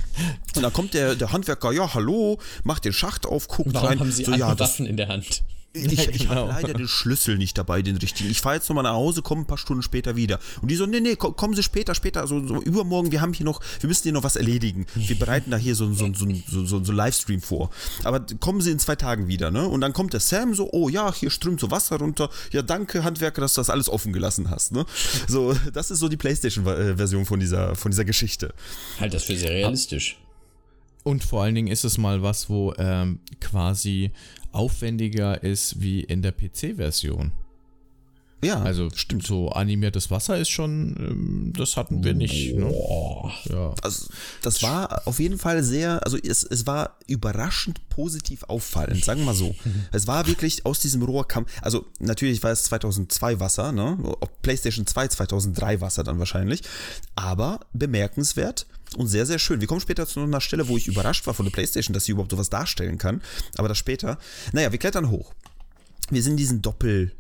Und dann kommt der, der Handwerker, ja, hallo, macht den Schacht auf, guckt Warum rein. haben Sie so, ja, das, Waffen in der Hand? Ich, ich genau. habe leider den Schlüssel nicht dabei, den richtigen. Ich fahre jetzt nochmal nach Hause, komme ein paar Stunden später wieder. Und die so, nee, nee, ko- kommen Sie später, später, also so übermorgen, wir haben hier noch, wir müssen hier noch was erledigen. Wir bereiten da hier so, so, so, so, so, so Livestream vor. Aber kommen Sie in zwei Tagen wieder, ne? Und dann kommt der Sam so, oh ja, hier strömt so Wasser runter. Ja, danke, Handwerker, dass du das alles offen gelassen hast, ne? So, das ist so die Playstation-Version von dieser, von dieser Geschichte. Halt das für sehr realistisch. Und vor allen Dingen ist es mal was, wo ähm, quasi aufwendiger ist wie in der PC-Version. Ja, Also stimmt, so animiertes Wasser ist schon, ähm, das hatten wir nicht. Ne? Ja. Also, das war auf jeden Fall sehr, also es, es war überraschend positiv auffallend, sagen wir mal so. Es war wirklich aus diesem Rohr kam, also natürlich war es 2002 Wasser, ne? Auf PlayStation 2 2003 Wasser dann wahrscheinlich, aber bemerkenswert und sehr, sehr schön. Wir kommen später zu einer Stelle, wo ich überrascht war von der PlayStation, dass sie überhaupt sowas darstellen kann, aber das später. Naja, wir klettern hoch. Wir sind in diesen Doppel,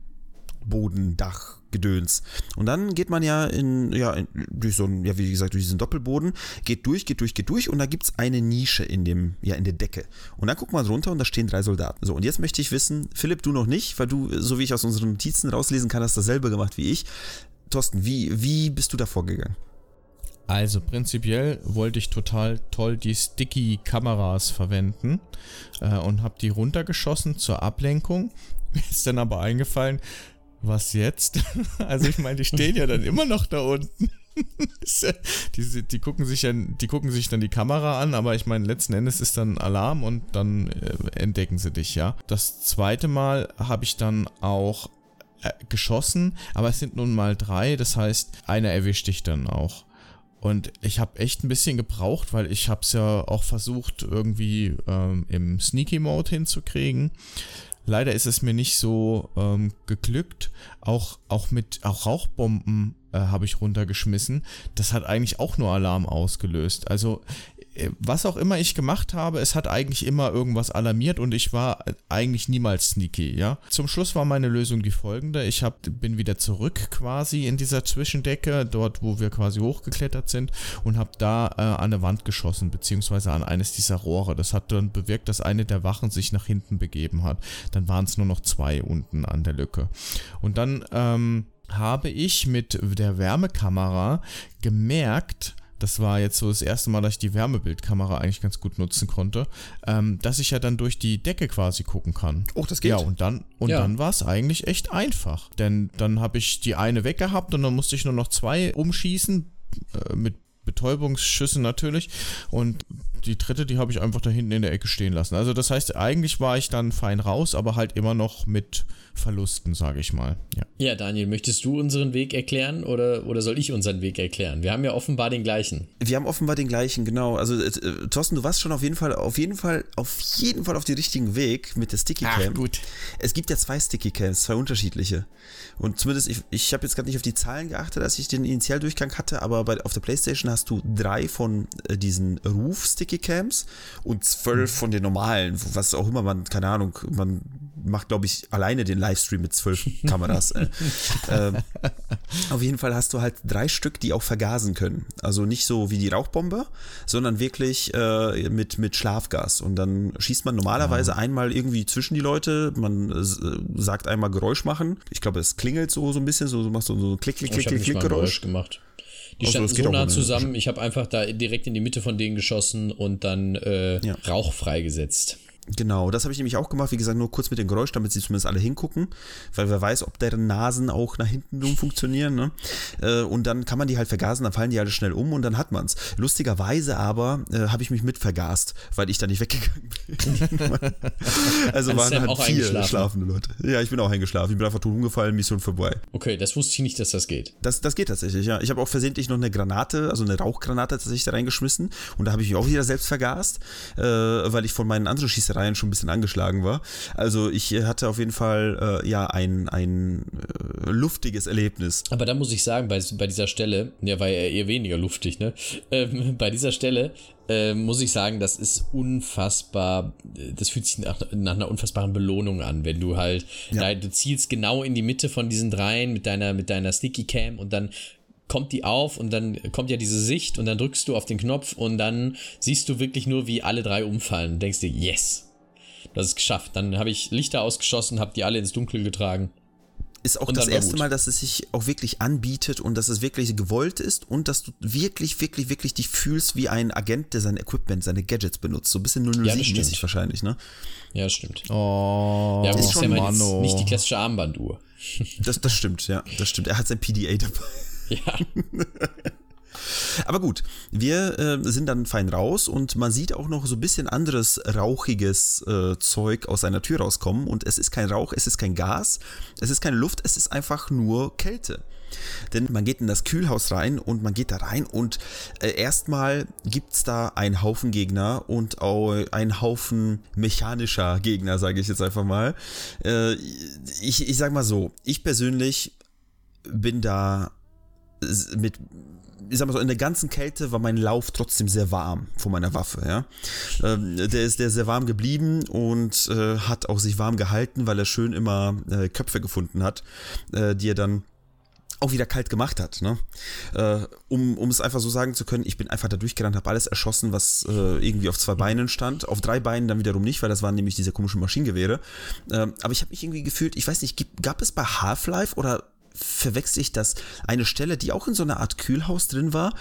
Bodendach Gedöns. Und dann geht man ja in, ja, in, durch so ein, ja, wie gesagt, durch diesen Doppelboden, geht durch, geht durch, geht durch und da gibt es eine Nische in dem, ja, in der Decke. Und dann guckt man runter und da stehen drei Soldaten. So, und jetzt möchte ich wissen, Philipp, du noch nicht, weil du, so wie ich aus unseren Notizen rauslesen kann, hast dasselbe gemacht wie ich. Thorsten, wie, wie bist du da vorgegangen? Also prinzipiell wollte ich total toll die Sticky-Kameras verwenden äh, und habe die runtergeschossen zur Ablenkung. Mir ist dann aber eingefallen, was jetzt? Also ich meine, die stehen ja dann immer noch da unten. Die, die, gucken sich ja, die gucken sich dann die Kamera an, aber ich meine, letzten Endes ist dann Alarm und dann äh, entdecken sie dich, ja. Das zweite Mal habe ich dann auch äh, geschossen, aber es sind nun mal drei, das heißt, einer erwischt dich dann auch. Und ich habe echt ein bisschen gebraucht, weil ich habe es ja auch versucht, irgendwie ähm, im Sneaky-Mode hinzukriegen. Leider ist es mir nicht so ähm, geglückt. Auch, auch mit auch Rauchbomben äh, habe ich runtergeschmissen. Das hat eigentlich auch nur Alarm ausgelöst. Also was auch immer ich gemacht habe, es hat eigentlich immer irgendwas alarmiert und ich war äh, eigentlich niemals sneaky, ja. Zum Schluss war meine Lösung die folgende. Ich hab, bin wieder zurück quasi in dieser Zwischendecke, dort wo wir quasi hochgeklettert sind und habe da äh, an eine Wand geschossen, beziehungsweise an eines dieser Rohre. Das hat dann bewirkt, dass eine der Wachen sich nach hinten begeben hat. Dann waren es nur noch zwei unten an der Lücke. Und dann ähm, habe ich mit der Wärmekamera gemerkt, das war jetzt so das erste Mal, dass ich die Wärmebildkamera eigentlich ganz gut nutzen konnte, ähm, dass ich ja dann durch die Decke quasi gucken kann. Oh, das geht. Ja, und dann, und Ja. dann war es eigentlich echt einfach. Denn dann habe ich die eine weggehabt und dann musste ich nur noch zwei umschießen, äh, mit Betäubungsschüssen natürlich. Und die dritte, die habe ich einfach da hinten in der Ecke stehen lassen. Also das heißt, eigentlich war ich dann fein raus, aber halt immer noch mit Verlusten, sage ich mal. Ja. Ja, Daniel, möchtest du unseren Weg erklären oder, oder soll ich unseren Weg erklären? Wir haben ja offenbar den gleichen. Wir haben offenbar den gleichen, genau. Also äh, Thorsten, du warst schon auf jeden Fall, auf jeden Fall, auf jeden Fall auf dem richtigen Weg mit der Sticky Cam. gut. Es gibt ja zwei Sticky Cams, zwei unterschiedliche. Und zumindest, ich, ich habe jetzt gerade nicht auf die Zahlen geachtet, als ich den Initialdurchgang hatte, aber bei, auf der Playstation hast du drei von äh, diesen Roof Sticky Cams und zwölf von den normalen, was auch immer man, keine Ahnung, man macht, glaube ich, alleine den Livestream mit zwölf Kameras. Äh. ähm, auf jeden Fall hast du halt drei Stück, die auch vergasen können. Also nicht so wie die Rauchbombe, sondern wirklich äh, mit, mit Schlafgas. Und dann schießt man normalerweise einmal irgendwie zwischen die Leute. Man äh, sagt einmal Geräusch machen. Ich glaube, es klingelt so, so ein bisschen, so, so machst du so ein Klick, Klick, Klick, Klick, Klick Geräusch gemacht. Die Ach so, standen so nah ohne. zusammen. Ich habe einfach da direkt in die Mitte von denen geschossen und dann äh, Ja. Rauch freigesetzt. Genau, das habe ich nämlich auch gemacht. Wie gesagt, nur kurz mit dem Geräusch, damit sie zumindest alle hingucken. Weil wer weiß, ob deren Nasen auch nach hinten rum funktionieren. Ne? Äh, Und dann kann man die halt vergasen, dann fallen die alle schnell um und dann hat man's. Lustigerweise aber äh, habe ich mich mit vergast, weil ich da nicht weggegangen bin. also waren Sam halt auch vier eingeschlafen? schlafende Leute. Ja, ich bin auch eingeschlafen. Ich bin einfach tot umgefallen, Mission vorbei. Okay, das wusste ich nicht, dass das geht. Das, das geht tatsächlich, ja. Ich habe auch versehentlich noch eine Granate, also eine Rauchgranate tatsächlich da reingeschmissen und da habe ich mich auch wieder selbst vergast, äh, weil ich von meinen anderen Schießereien Ryan schon ein bisschen angeschlagen war. Also ich äh, hatte auf jeden Fall äh, ja ein, ein äh, luftiges Erlebnis. Aber da muss ich sagen, bei, bei dieser Stelle, ja, war ja eher weniger luftig, ne? Ähm, bei dieser Stelle äh, muss ich sagen, das ist unfassbar, das fühlt sich nach, nach einer unfassbaren Belohnung an, wenn du halt, Ja. da, du zielst genau in die Mitte von diesen dreien mit deiner, mit deiner Sticky Cam und dann kommt die auf und dann kommt ja diese Sicht und dann drückst du auf den Knopf und dann siehst du wirklich nur, wie alle drei umfallen und denkst dir, yes, das ist geschafft. Dann habe ich Lichter ausgeschossen, habe die alle ins Dunkel getragen. Ist auch Und das erste. Mal, dass es sich auch wirklich anbietet und dass es wirklich gewollt ist und dass du wirklich, wirklich, wirklich dich fühlst wie ein Agent, der sein Equipment, seine Gadgets benutzt. So ein bisschen das 007-mäßig stimmt. wahrscheinlich, ne? Ja, das stimmt. Oh, ja, gut, ist schon ja mal jetzt Mano. nicht die klassische Armbanduhr. Das, das stimmt, ja, das stimmt. Er hat sein PDA dabei. Ja. Aber gut, wir äh, sind dann fein raus und man sieht auch noch so ein bisschen anderes rauchiges äh, Zeug aus seiner Tür rauskommen und es ist kein Rauch, es ist kein Gas, es ist keine Luft, es ist einfach nur Kälte. Denn man geht in das Kühlhaus rein und man geht da rein und äh, erstmal gibt's da einen Haufen Gegner und auch einen Haufen mechanischer Gegner, sage ich jetzt einfach mal. Äh, ich, ich sag mal so, ich persönlich bin da mit, ich sag mal so, in der ganzen Kälte war mein Lauf trotzdem sehr warm von meiner Waffe, ja. Ähm, der ist der ist sehr warm geblieben und äh, hat auch sich warm gehalten, weil er schön immer äh, Köpfe gefunden hat, äh, die er dann auch wieder kalt gemacht hat, ne? Äh, um, um es einfach so sagen zu können, ich bin einfach da durchgerannt, habe alles erschossen, was äh, irgendwie auf zwei Beinen stand. Auf drei Beinen dann wiederum nicht, weil das waren nämlich diese komischen Maschinengewehre. Ähm, aber ich habe mich irgendwie gefühlt, ich weiß nicht, gab es bei Half-Life oder verwechsel ich das eine Stelle, die auch in so einer Art Kühlhaus drin war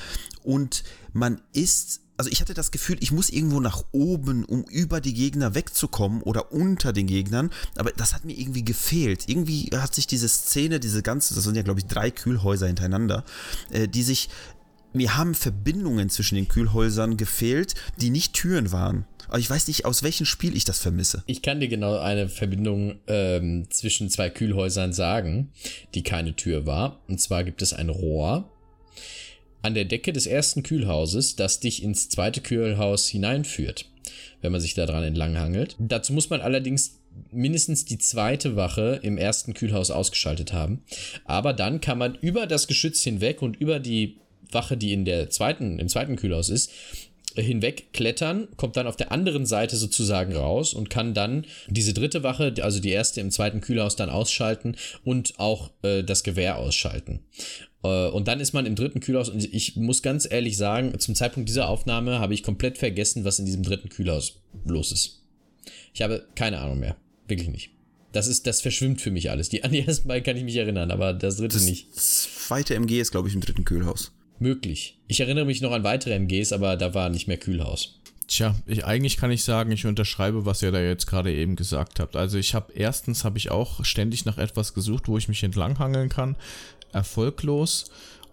und man ist also ich hatte das Gefühl, ich muss irgendwo nach oben, um über die Gegner wegzukommen oder unter den Gegnern, aber das hat mir irgendwie gefehlt. Irgendwie hat sich diese Szene, diese ganze, das sind ja glaube ich drei Kühlhäuser hintereinander, äh, die sich, mir haben Verbindungen zwischen den Kühlhäusern gefehlt, die nicht Türen waren. Aber ich weiß nicht, aus welchem Spiel ich das vermisse. Ich kann dir genau eine Verbindung ähm, zwischen zwei Kühlhäusern sagen, die keine Tür war. Und zwar gibt es ein Rohr an der Decke des ersten Kühlhauses, das dich ins zweite Kühlhaus hineinführt, wenn man sich da dran entlanghangelt. Dazu muss man allerdings mindestens die zweite Wache im ersten Kühlhaus ausgeschaltet haben. Aber dann kann man über das Geschütz hinweg und über die Wache, die in der zweiten, im zweiten Kühlhaus ist, hinweg klettern, kommt dann auf der anderen Seite sozusagen raus und kann dann diese dritte Wache, also die erste im zweiten Kühlhaus, dann ausschalten und auch äh, das Gewehr ausschalten. Äh, und dann ist man im dritten Kühlhaus und ich muss ganz ehrlich sagen, zum Zeitpunkt dieser Aufnahme habe ich komplett vergessen, was in diesem dritten Kühlhaus los ist. Ich habe keine Ahnung mehr. Wirklich nicht. Das ist, das verschwimmt für mich alles. Die an die ersten beiden kann ich mich erinnern, aber das dritte nicht. Das zweite MG ist glaube ich im dritten Kühlhaus. Möglich. Ich erinnere mich noch an weitere MGs, aber da war nicht mehr Kühlhaus. Tja, ich, eigentlich kann ich sagen, ich unterschreibe, was ihr da jetzt gerade eben gesagt habt. Also ich habe erstens habe ich auch ständig nach etwas gesucht, wo ich mich entlanghangeln kann, erfolglos.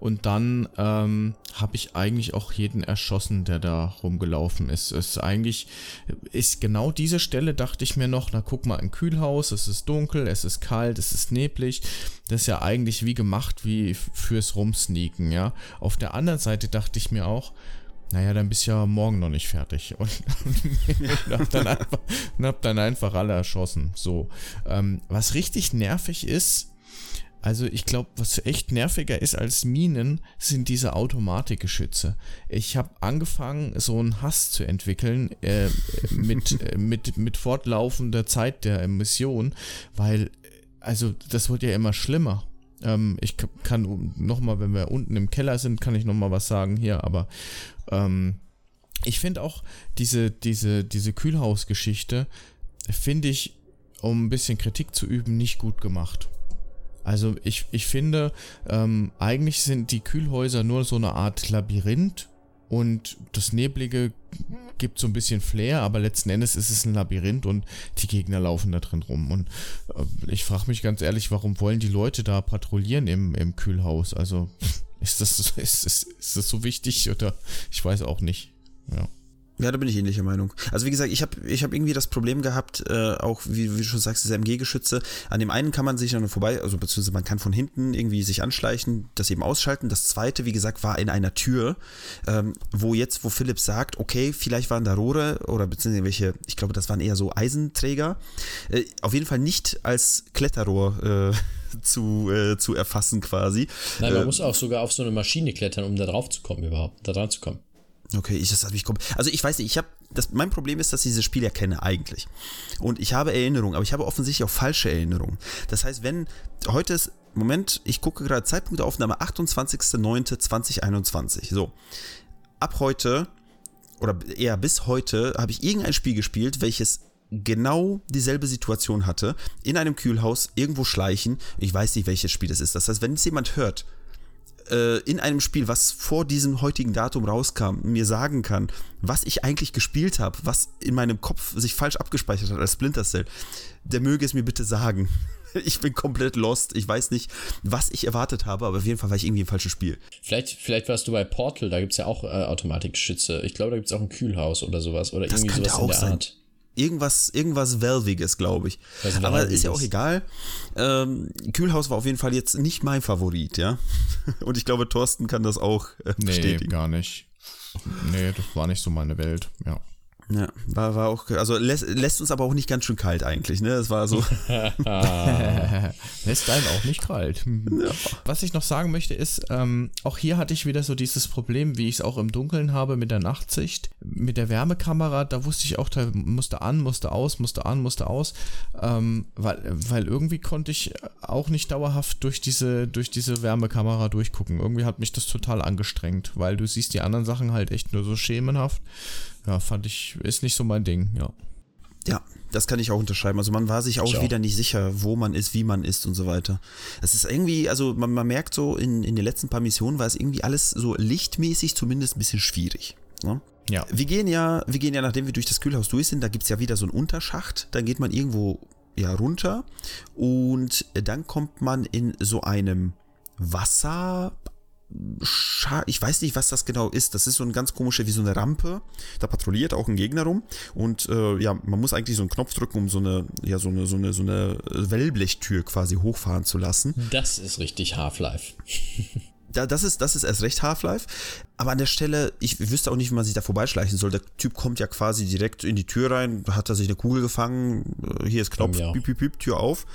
Und dann ähm, habe ich eigentlich auch jeden erschossen, der da rumgelaufen ist. Es ist eigentlich ist genau diese Stelle, dachte ich mir noch, na guck mal, ein Kühlhaus, es ist dunkel, es ist kalt, es ist neblig. Das ist ja eigentlich wie gemacht wie fürs Rumsneaken, ja. Auf der anderen Seite dachte ich mir auch, naja, dann bist du ja morgen noch nicht fertig. Und, und hab, dann einfach, und hab dann einfach alle erschossen. So. Ähm, was richtig nervig ist, also ich glaube, was echt nerviger ist als Minen, sind diese Automatikgeschütze. Ich habe angefangen, so einen Hass zu entwickeln äh, mit, äh, mit, mit fortlaufender Zeit der Mission, weil, also das wird ja immer schlimmer. Ähm, ich kann nochmal, wenn wir unten im Keller sind, kann ich nochmal was sagen hier, aber ähm, ich finde auch diese, diese, diese Kühlhausgeschichte, finde ich, um ein bisschen Kritik zu üben, nicht gut gemacht. Also ich, ich finde, ähm, eigentlich sind die Kühlhäuser nur so eine Art Labyrinth und das Neblige gibt so ein bisschen Flair, aber letzten Endes ist es ein Labyrinth und die Gegner laufen da drin rum. Und äh, ich frage mich ganz ehrlich, warum wollen die Leute da patrouillieren im, im Kühlhaus? Also ist das, ist, ist, ist das so wichtig oder ich weiß auch nicht. Ja. Ja, da bin ich ähnlicher Meinung. Also wie gesagt, ich habe ich hab irgendwie das Problem gehabt, äh, auch wie, wie du schon sagst, diese MG-Geschütze. An dem einen kann man sich dann vorbei, also beziehungsweise man kann von hinten irgendwie sich anschleichen, das eben ausschalten. Das zweite, wie gesagt, war in einer Tür, ähm, wo jetzt, wo Philipp sagt, okay, vielleicht waren da Rohre oder beziehungsweise welche, ich glaube, das waren eher so Eisenträger. Äh, auf jeden Fall nicht als Kletterrohr äh, zu, äh, zu erfassen quasi. Nein, man Äh, muss auch sogar auf so eine Maschine klettern, um da drauf zu kommen überhaupt, da dran zu kommen. Okay, ich, das hab ich kom- Also ich weiß nicht, ich habe mein Problem ist, dass ich dieses Spiel ja kenne eigentlich. Und ich habe Erinnerungen, aber ich habe offensichtlich auch falsche Erinnerungen. Das heißt, wenn heute ist Moment, ich gucke gerade Zeitpunkt der Aufnahme 28.09.2021. So. Ab heute oder eher bis heute habe ich irgendein Spiel gespielt, welches genau dieselbe Situation hatte, in einem Kühlhaus irgendwo schleichen. Ich weiß nicht, welches Spiel das ist. Das heißt, wenn es jemand hört, äh, in einem Spiel, was vor diesem heutigen Datum rauskam, mir sagen kann, was ich eigentlich gespielt habe, was in meinem Kopf sich falsch abgespeichert hat als Splinter Cell, der möge es mir bitte sagen. Ich bin komplett lost. Ich weiß nicht, was ich erwartet habe, aber auf jeden Fall war ich irgendwie im falschen Spiel. Vielleicht, vielleicht warst du bei Portal, da gibt's ja auch äh, Automatikgeschütze. Ich glaube, da gibt's auch ein Kühlhaus oder sowas. Oder Das irgendwie sowas in auch der sein. Art. Irgendwas, irgendwas Valviges, glaube ich. Aber ist ja auch egal. Ähm, Kühlhaus war auf jeden Fall jetzt nicht mein Favorit, ja. Und ich glaube, Thorsten kann das auch äh, Nee, bestätigen. gar nicht. Nee, das war nicht so meine Welt, ja. Ja, war, war auch, also lässt, lässt uns aber auch nicht ganz schön kalt eigentlich, ne? Es war so. Lässt einen auch nicht kalt. Was ich noch sagen möchte ist, ähm, auch hier hatte ich wieder so dieses Problem, wie ich es auch im Dunkeln habe mit der Nachtsicht. Mit der Wärmekamera, da wusste ich auch, da musste an, musste aus, musste an, musste aus. Ähm, weil, weil irgendwie konnte ich auch nicht dauerhaft durch diese, durch diese Wärmekamera durchgucken. Irgendwie hat mich das total angestrengt, weil du siehst die anderen Sachen halt echt nur so schemenhaft. Ja, fand ich, ist nicht so mein Ding, ja. Ja, das kann ich auch unterschreiben. Also man war sich auch Ich auch. wieder nicht sicher, wo man ist, wie man ist und so weiter. Es ist irgendwie, also man, man merkt so, in, in den letzten paar Missionen war es irgendwie alles so lichtmäßig zumindest ein bisschen schwierig. Ne? Ja. Wir gehen ja, wir gehen ja, nachdem wir durch das Kühlhaus durch sind, da gibt's ja wieder so einen Unterschacht, dann geht man irgendwo ja runter und dann kommt man in so einem Wasser. Ich weiß nicht, was das genau ist. Das ist so ein ganz komische, wie so eine Rampe. Da patrouilliert auch ein Gegner rum. Und äh, ja, man muss eigentlich so einen Knopf drücken, um so eine, ja, so eine, so eine, so eine Wellblechtür quasi hochfahren zu lassen. Das ist richtig Half-Life. Da, das, ist, das ist erst recht Half-Life. Aber an der Stelle, ich wüsste auch nicht, wie man sich da vorbeischleichen soll. Der Typ kommt ja quasi direkt in die Tür rein, hat er sich eine Kugel gefangen, äh, hier ist Knopf, piep, piep, piep, Tür auf.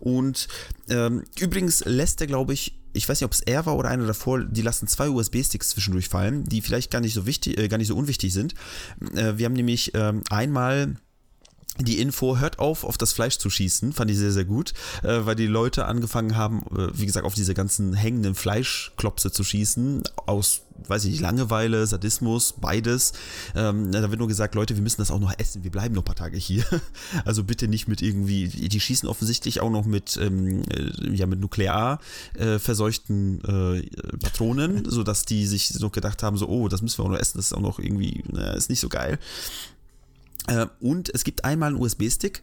Und ähm, übrigens lässt er, glaube ich, ich weiß nicht, ob es er war oder einer davor, die lassen zwei USB-Sticks zwischendurch fallen, die vielleicht gar nicht so wichtig, äh, gar nicht so unwichtig sind. Äh, wir haben nämlich ähm, einmal die Info, hört auf, auf das Fleisch zu schießen, fand ich sehr, sehr gut, äh, weil die Leute angefangen haben, äh, wie gesagt, auf diese ganzen hängenden Fleischklopse zu schießen, aus, weiß ich nicht, Langeweile, Sadismus, beides. Ähm, da wird nur gesagt, Leute, wir müssen das auch noch essen, wir bleiben noch ein paar Tage hier. Also bitte nicht mit irgendwie, die schießen offensichtlich auch noch mit, ähm, äh, ja, mit nuklear äh, verseuchten äh, Patronen, sodass die sich so gedacht haben, so, oh, das müssen wir auch noch essen, das ist auch noch irgendwie, na, ist nicht so geil. Äh, und es gibt einmal einen USB-Stick,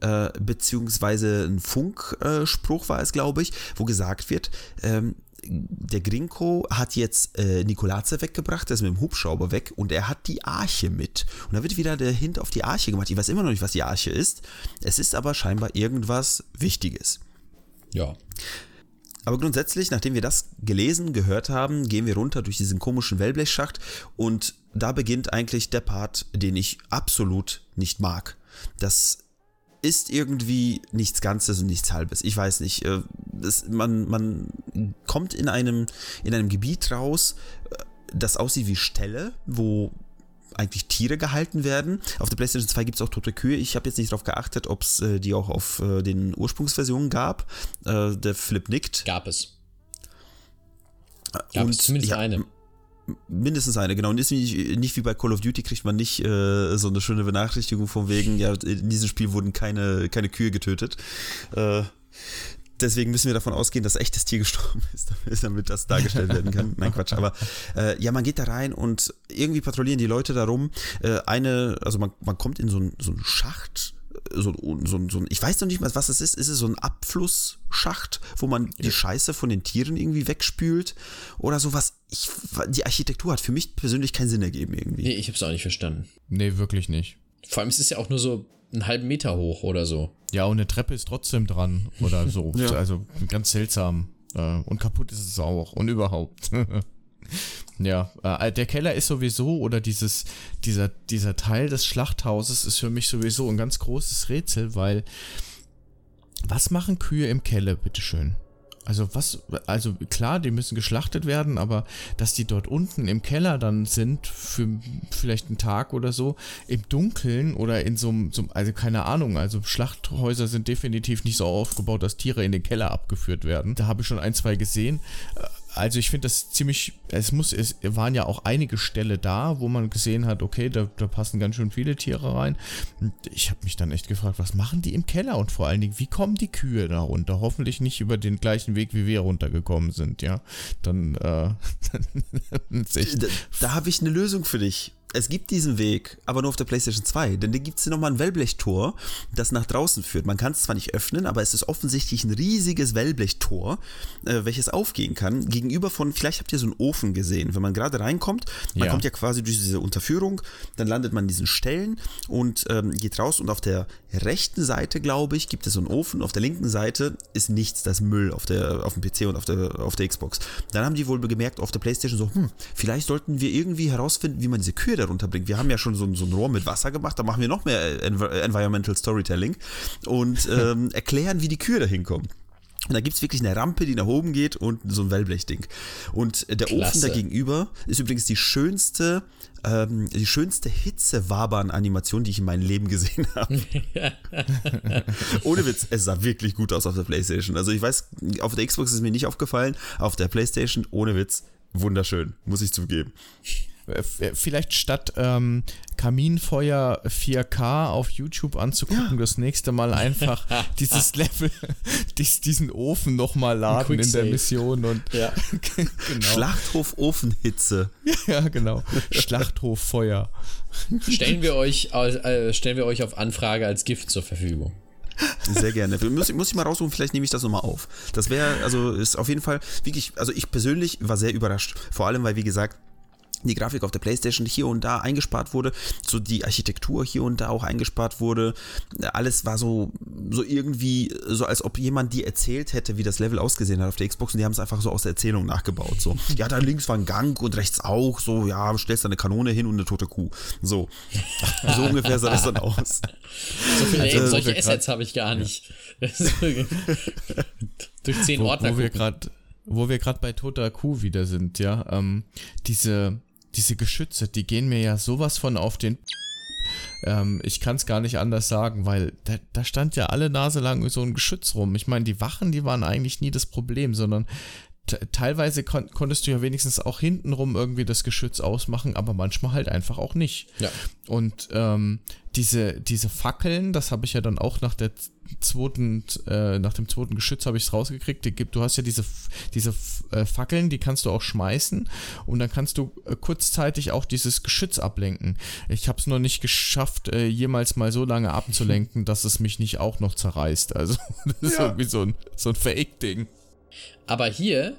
äh, beziehungsweise ein Funkspruch war es, glaube ich, wo gesagt wird, ähm, der Grinko hat jetzt äh, Nikolaze weggebracht, der ist mit dem Hubschrauber weg und er hat die Arche mit. Und da wird wieder der Hint auf die Arche gemacht. Ich weiß immer noch nicht, was die Arche ist. Es ist aber scheinbar irgendwas Wichtiges. Ja. Aber grundsätzlich, nachdem wir das gelesen, gehört haben, gehen wir runter durch diesen komischen Wellblechschacht und da beginnt eigentlich der Part, den ich absolut nicht mag. Das ist irgendwie nichts Ganzes und nichts Halbes. Ich weiß nicht. äh, Das, man, man kommt in einem, in einem Gebiet raus, äh, das aussieht wie Ställe, wo eigentlich Tiere gehalten werden. Auf der PlayStation 2 gibt es auch tote Kühe. Ich habe jetzt nicht darauf geachtet, ob es äh, die auch auf äh, den Ursprungsversionen gab. Äh, der Flip nickt. Gab es. Gab Und, es zumindest ja, eine. Mindestens eine, genau. Und ist nicht, nicht wie bei Call of Duty kriegt man nicht äh, so eine schöne Benachrichtigung von wegen, ja, in diesem Spiel wurden keine, keine Kühe getötet. Äh, deswegen müssen wir davon ausgehen, dass echtes Tier gestorben ist, damit das dargestellt werden kann. Nein, Quatsch. Aber äh, ja, man geht da rein und irgendwie patrouillieren die Leute da rum. Äh, eine, also man, man kommt in so einen so einen Schacht so, so, so, ich weiß noch nicht mal, was es ist. Ist es so ein Abflussschacht, wo man die Scheiße von den Tieren irgendwie wegspült oder sowas? Ich, die Architektur hat für mich persönlich keinen Sinn ergeben irgendwie. Nee, ich hab's auch nicht verstanden. Nee, wirklich nicht. Vor allem es ist ja auch nur so einen halben Meter hoch oder so. Ja, und eine Treppe ist trotzdem dran oder so. Ja. Also ganz seltsam. Äh, Und kaputt ist es auch. Und überhaupt. ja, äh, der Keller ist sowieso, oder dieses, dieser, dieser Teil des Schlachthauses ist für mich sowieso ein ganz großes Rätsel, weil was machen Kühe im Keller, bitteschön? Also was, also klar, die müssen geschlachtet werden, aber dass die dort unten im Keller dann sind für vielleicht einen Tag oder so, im Dunkeln oder in so einem, so, einem- also keine Ahnung, also Schlachthäuser sind definitiv nicht so aufgebaut, dass Tiere in den Keller abgeführt werden. Da habe ich schon ein, zwei gesehen. Also ich finde das ziemlich, es muss, es waren ja auch einige Ställe da, wo man gesehen hat, okay, da, da passen ganz schön viele Tiere rein. Ich habe mich dann echt gefragt, was machen die im Keller und vor allen Dingen, wie kommen die Kühe da runter? Hoffentlich nicht über den gleichen Weg, wie wir runtergekommen sind, ja. Dann, äh, dann Da, da habe ich eine Lösung für dich. Es gibt diesen Weg, aber nur auf der PlayStation 2. Denn da gibt es nochmal ein Wellblechtor, das nach draußen führt. Man kann es zwar nicht öffnen, aber es ist offensichtlich ein riesiges Wellblechtor, äh, welches aufgehen kann. Gegenüber von, vielleicht habt ihr so einen Ofen gesehen. Wenn man gerade reinkommt, man Ja. kommt ja quasi durch diese Unterführung, dann landet man in diesen Stellen und ähm, geht raus. Und auf der rechten Seite, glaube ich, gibt es so einen Ofen. Auf der linken Seite ist nichts, das Müll auf, der, auf dem PC und auf der, auf der Xbox. Dann haben die wohl gemerkt auf der Playstation so, hm, vielleicht sollten wir irgendwie herausfinden, wie man diese Kühe darunter bringt. Wir haben ja schon so, ein- so ein Rohr mit Wasser gemacht, da machen wir noch mehr äh, Env Environmental Storytelling und ähm, erklären, wie die Kühe da hinkommen. Und da gibt es wirklich eine Rampe, die nach oben geht und so ein Wellblechding. Und äh, der Ofen Klasse. da gegenüber ist übrigens die schönste, ähm, die schönste Hitzewabern-Animation, die ich in meinem Leben gesehen habe. Ohne Witz, es sah wirklich gut aus auf der Playstation. Also ich weiß, auf der Xbox ist mir nicht aufgefallen, auf der Playstation, ohne Witz, wunderschön, muss ich zugeben. Äh, Vielleicht statt ähm, Kaminfeuer 4K auf YouTube anzugucken, das nächste Mal einfach dieses Level, dies, diesen Ofen nochmal laden in der. Mission und Ja. genau. Schlachthof Ofenhitze. Ja, genau. Schlachthoffeuer. Stellen wir euch, äh, stellen wir euch auf Anfrage als Gift zur Verfügung. Sehr gerne. Muss, muss ich mal raussuchen, vielleicht nehme ich das nochmal auf. Das wäre, also ist auf jeden Fall wirklich, also ich persönlich war sehr überrascht. Vor allem, weil, wie gesagt, die Grafik auf der Playstation hier und da eingespart wurde, so die Architektur hier und da auch eingespart wurde. Alles war so, so irgendwie, so als ob jemand dir erzählt hätte, wie das Level ausgesehen hat auf der Xbox und die haben es einfach so aus der Erzählung nachgebaut. So, ja, da links war ein Gang und rechts auch, so, ja, stellst da eine Kanone hin und eine tote Kuh. So, so ungefähr sah das dann aus. So viele Also, solche Assets habe ich gar nicht. Durch zehn wo, Ordner wo wir gucken. gerade wo wir gerade bei toter Kuh wieder sind, ja, ähm, diese diese Geschütze, die gehen mir ja sowas von auf den ähm, ich kann es gar nicht anders sagen, weil da, da stand ja alle Nase lang so ein Geschütz rum. Ich meine, die Wachen, die waren eigentlich nie das Problem, sondern teilweise kon konntest du ja wenigstens auch hintenrum irgendwie das Geschütz ausmachen, aber manchmal halt einfach auch nicht. Ja. Und ähm, diese, diese Fackeln, das habe ich ja dann auch nach der zweiten, äh, nach dem zweiten Geschütz habe ich es rausgekriegt. Die gibt, du hast ja diese, diese äh, Fackeln, die kannst du auch schmeißen und dann kannst du äh, kurzzeitig auch dieses Geschütz ablenken. Ich habe es noch nicht geschafft, äh, jemals mal so lange abzulenken, dass es mich nicht auch noch zerreißt. Also das ist irgendwie so ein, so ein Fake-Ding. Aber hier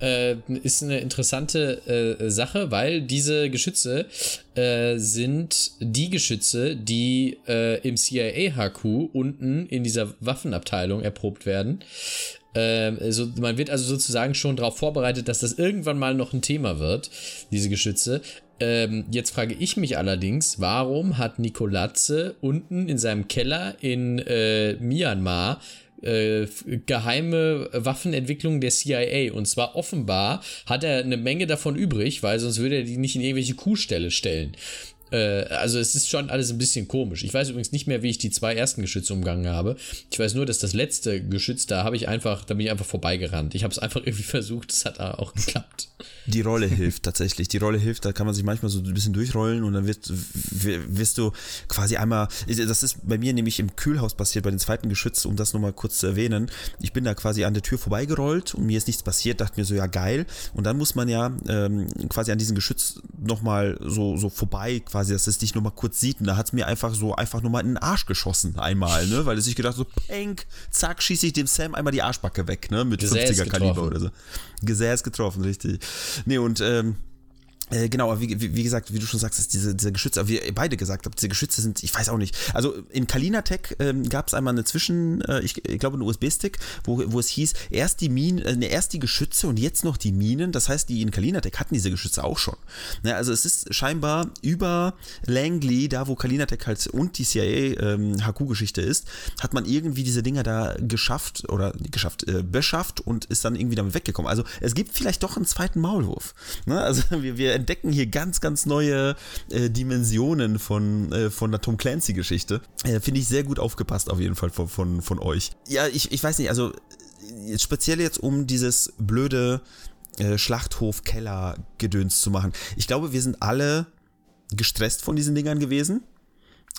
äh, ist eine interessante äh, Sache, weil diese Geschütze äh, sind die Geschütze, die äh, im CIA-HQ unten in dieser Waffenabteilung erprobt werden. Also man wird also sozusagen schon darauf vorbereitet, dass das irgendwann mal noch ein Thema wird, diese Geschütze. Ähm, jetzt frage ich mich allerdings, warum hat Nikolazze unten in seinem Keller in äh, Myanmar äh, geheime Waffenentwicklung der CIA. Und zwar offenbar hat er eine Menge davon übrig, weil sonst würde er die nicht in irgendwelche Kuhställe stellen. Äh, also es ist schon alles ein bisschen komisch. Ich weiß übrigens nicht mehr, wie ich die zwei ersten Geschütze umgangen habe. Ich weiß nur, dass das letzte Geschütz, da habe ich einfach, da bin ich einfach vorbeigerannt. Ich habe es einfach irgendwie versucht, es hat auch geklappt. Die Rolle hilft tatsächlich. Die Rolle hilft, da kann man sich manchmal so ein bisschen durchrollen und dann wirst, wirst du quasi einmal, das ist bei mir nämlich im Kühlhaus passiert, bei den zweiten Geschütz, um das nochmal kurz zu erwähnen. Ich bin da quasi an der Tür vorbeigerollt und mir ist nichts passiert, dachte mir so, ja geil. Und dann muss man ja ähm, quasi an diesem Geschütz nochmal so, so vorbei, quasi, dass es dich nochmal kurz sieht. Und da hat es mir einfach so, einfach nochmal in den Arsch geschossen einmal, ne? Weil es sich gedacht so, penk, zack, schieße ich dem Sam einmal die Arschbacke weg, ne? Mit Gesäß 50er Kaliber oder so. Gesäß getroffen, richtig. Nee, und ähm, äh, genau, aber wie, wie, wie gesagt, wie du schon sagst, ist diese, diese Geschütze, wie ihr beide gesagt habt, diese Geschütze sind, ich weiß auch nicht. Also in Kalinatech ähm, gab es einmal eine Zwischen, äh, ich, ich glaube, einen USB-Stick, wo, wo es hieß, erst die Minen, äh, erst die Geschütze und jetzt noch die Minen. Das heißt, die in Kalinatech hatten diese Geschütze auch schon. Ne, also es ist scheinbar über Langley, da wo Kalinatech halt und die CIA ähm, ist, hat man irgendwie diese Dinger da geschafft oder geschafft, äh, beschafft und ist dann irgendwie damit weggekommen. Also es gibt vielleicht doch einen zweiten Maulwurf. Ne? Also wir, wir entdecken hier ganz, ganz neue äh, Dimensionen von, äh, von der Tom Clancy-Geschichte. Äh, Finde ich sehr gut aufgepasst auf jeden Fall von, von, von euch. Ja, ich, ich weiß nicht, also speziell jetzt um dieses blöde äh, Schlachthof-Keller-Gedöns zu machen. Ich glaube, wir sind alle gestresst von diesen Dingern gewesen,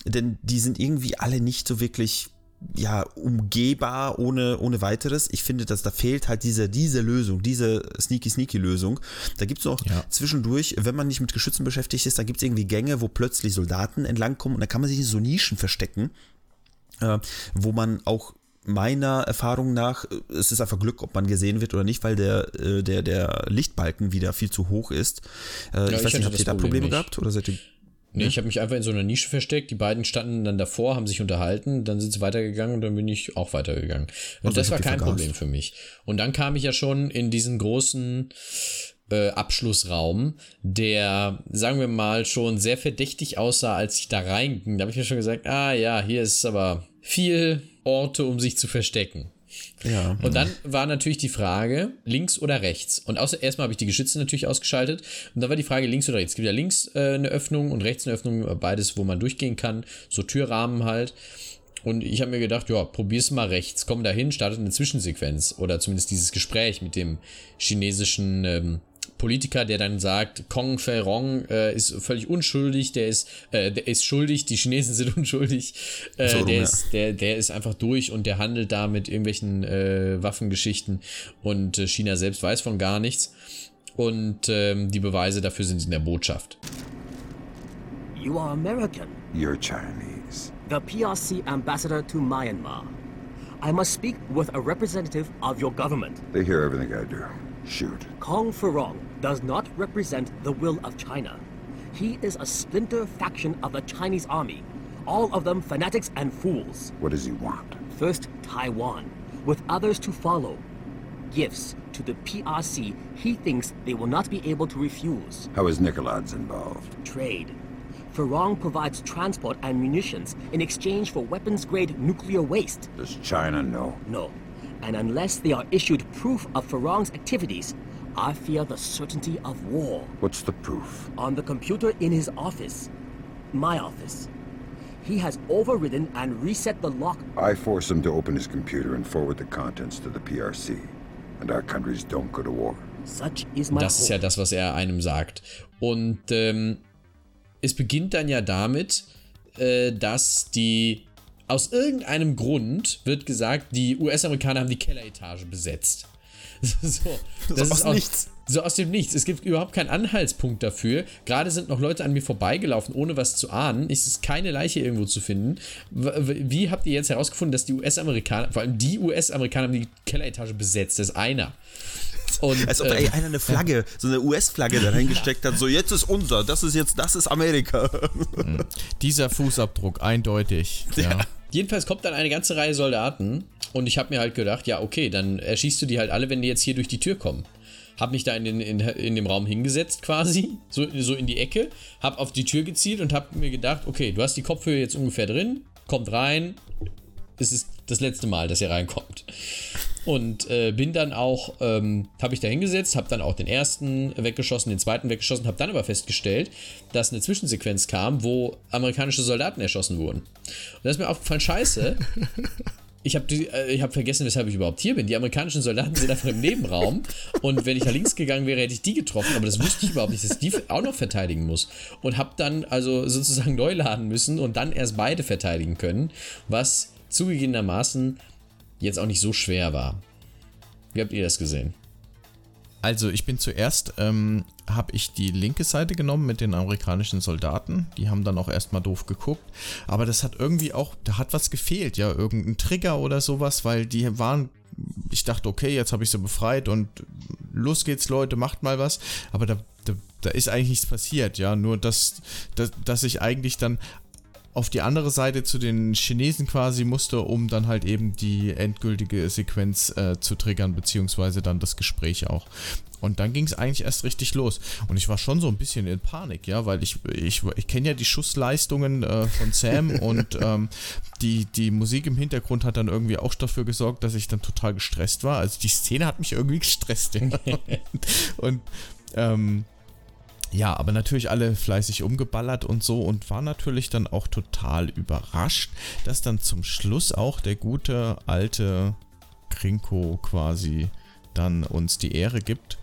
denn die sind irgendwie alle nicht so wirklich ja, umgehbar ohne, ohne weiteres. Ich finde, dass da fehlt halt diese, diese Lösung, diese sneaky-sneaky-Lösung. Da gibt es noch Ja. zwischendurch, wenn man nicht mit Geschützen beschäftigt ist, da gibt es irgendwie Gänge, wo plötzlich Soldaten entlangkommen und da kann man sich in so Nischen verstecken, äh, wo man auch meiner Erfahrung nach, äh, es ist einfach Glück, ob man gesehen wird oder nicht, weil der, äh, der, der Lichtbalken wieder viel zu hoch ist. Äh, ich ich weiß hatte nicht, habt ihr da Problem Probleme nicht. gehabt oder seid ihr Nee, ich habe mich einfach in so einer Nische versteckt. Die beiden standen dann davor, haben sich unterhalten, dann sind sie weitergegangen und dann bin ich auch weitergegangen. Und Also das war kein vergast. Problem für mich. Und dann kam ich ja schon in diesen großen äh, Abschlussraum, der, sagen wir mal, schon sehr verdächtig aussah, als ich da reinging. Da habe ich mir schon gesagt, ah ja, hier ist aber viel Orte, um sich zu verstecken. Ja. Und dann war natürlich die Frage, links oder rechts. Und außer erstmal habe ich die Geschütze natürlich ausgeschaltet. Und dann war die Frage, links oder rechts. Es gibt ja links äh, eine Öffnung und rechts eine Öffnung, beides, wo man durchgehen kann. So Türrahmen halt. Und ich habe mir gedacht, ja, probier's mal rechts. Komm da hin, startet eine Zwischensequenz. Oder zumindest dieses Gespräch mit dem chinesischen ähm, Politiker, der dann sagt, Kong Feirong äh, ist völlig unschuldig, der ist, äh, der ist schuldig, die Chinesen sind unschuldig, äh, So rum, der, ja. ist, der, der ist einfach durch und der handelt da mit irgendwelchen äh, Waffengeschichten und äh, China selbst weiß von gar nichts. Und ähm, die Beweise dafür sind in der Botschaft. You are American, You're Chinese. the PRC ambassador to Myanmar. I must speak with a representative of your government. They hear everything I do. Shoot. Kong Ferong does not represent the will of China. He is a splinter faction of the Chinese army, all of them fanatics and fools. What does he want? First, Taiwan, with others to follow. Gifts to the PRC he thinks they will not be able to refuse. How is Nicolad's involved? Trade. Ferong provides transport and munitions in exchange for weapons grade nuclear waste. Does China know? No. And unless they are issued proof of Farong's activities, I fear the certainty of war. What's the proof? On the computer in his office, my office, he has overridden and reset the lock. I force him to open his computer and forward the contents to the PRC. And our countries don't go to war. Such is my Das ist ja das, was er einem sagt. Und ähm, es beginnt dann ja damit, äh, dass die aus irgendeinem Grund wird gesagt, die US-Amerikaner haben die Kelleretage besetzt. So, das aus ist aus, nichts. So aus dem Nichts. Es gibt überhaupt keinen Anhaltspunkt dafür. Gerade sind noch Leute an mir vorbeigelaufen, ohne was zu ahnen. Es ist keine Leiche irgendwo zu finden. Wie habt ihr jetzt herausgefunden, dass die US-Amerikaner, vor allem die US-Amerikaner haben die Kelleretage besetzt? Das ist einer. Und, Als ob äh, da ey, einer eine Flagge, so eine US-Flagge da reingesteckt hat, so jetzt ist unser, das ist jetzt, das ist Amerika. Dieser Fußabdruck, eindeutig. Ja. Jedenfalls kommt dann eine ganze Reihe Soldaten und ich habe mir halt gedacht, ja, okay, dann erschießt du die halt alle, wenn die jetzt hier durch die Tür kommen. Hab mich da in, den, in, in dem Raum hingesetzt quasi, so, so in die Ecke, hab auf die Tür gezielt und hab mir gedacht, okay, du hast die Kopfhörer jetzt ungefähr drin, kommt rein, es ist das letzte Mal, dass ihr reinkommt. Und äh, bin dann auch, ähm, habe ich da hingesetzt, habe dann auch den ersten weggeschossen, den zweiten weggeschossen, habe dann aber festgestellt, dass eine Zwischensequenz kam, wo amerikanische Soldaten erschossen wurden. Und da ist mir aufgefallen, scheiße, ich habe äh, hab vergessen, weshalb ich überhaupt hier bin. Die amerikanischen Soldaten sind einfach im Nebenraum und wenn ich nach links gegangen wäre, hätte ich die getroffen, aber das wusste ich überhaupt nicht, dass ich die auch noch verteidigen muss. Und habe dann also sozusagen neu laden müssen und dann erst beide verteidigen können, was zugegebenermaßen jetzt auch nicht so schwer war. Wie habt ihr das gesehen? Also ich bin zuerst, ähm, habe ich die linke Seite genommen mit den amerikanischen Soldaten. Die haben dann auch erstmal doof geguckt. Aber das hat irgendwie auch, da hat was gefehlt, ja, irgendein Trigger oder sowas, weil die waren, ich dachte, okay, jetzt habe ich sie befreit und los geht's, Leute, macht mal was. Aber da, da, da ist eigentlich nichts passiert, ja. Nur dass, dass, dass ich eigentlich dann auf die andere Seite zu den Chinesen quasi musste, um dann halt eben die endgültige Sequenz äh, zu triggern, beziehungsweise dann das Gespräch auch. Und dann ging es eigentlich erst richtig los. Und ich war schon so ein bisschen in Panik, ja, weil ich, ich, ich kenne ja die Schussleistungen äh, von Sam und ähm, die, die Musik im Hintergrund hat dann irgendwie auch dafür gesorgt, dass ich dann total gestresst war. Also die Szene hat mich irgendwie gestresst. Ja. und ähm, ja, aber natürlich alle fleißig umgeballert und so und war natürlich dann auch total überrascht, dass dann zum Schluss auch der gute alte Krinko quasi dann uns die Ehre gibt.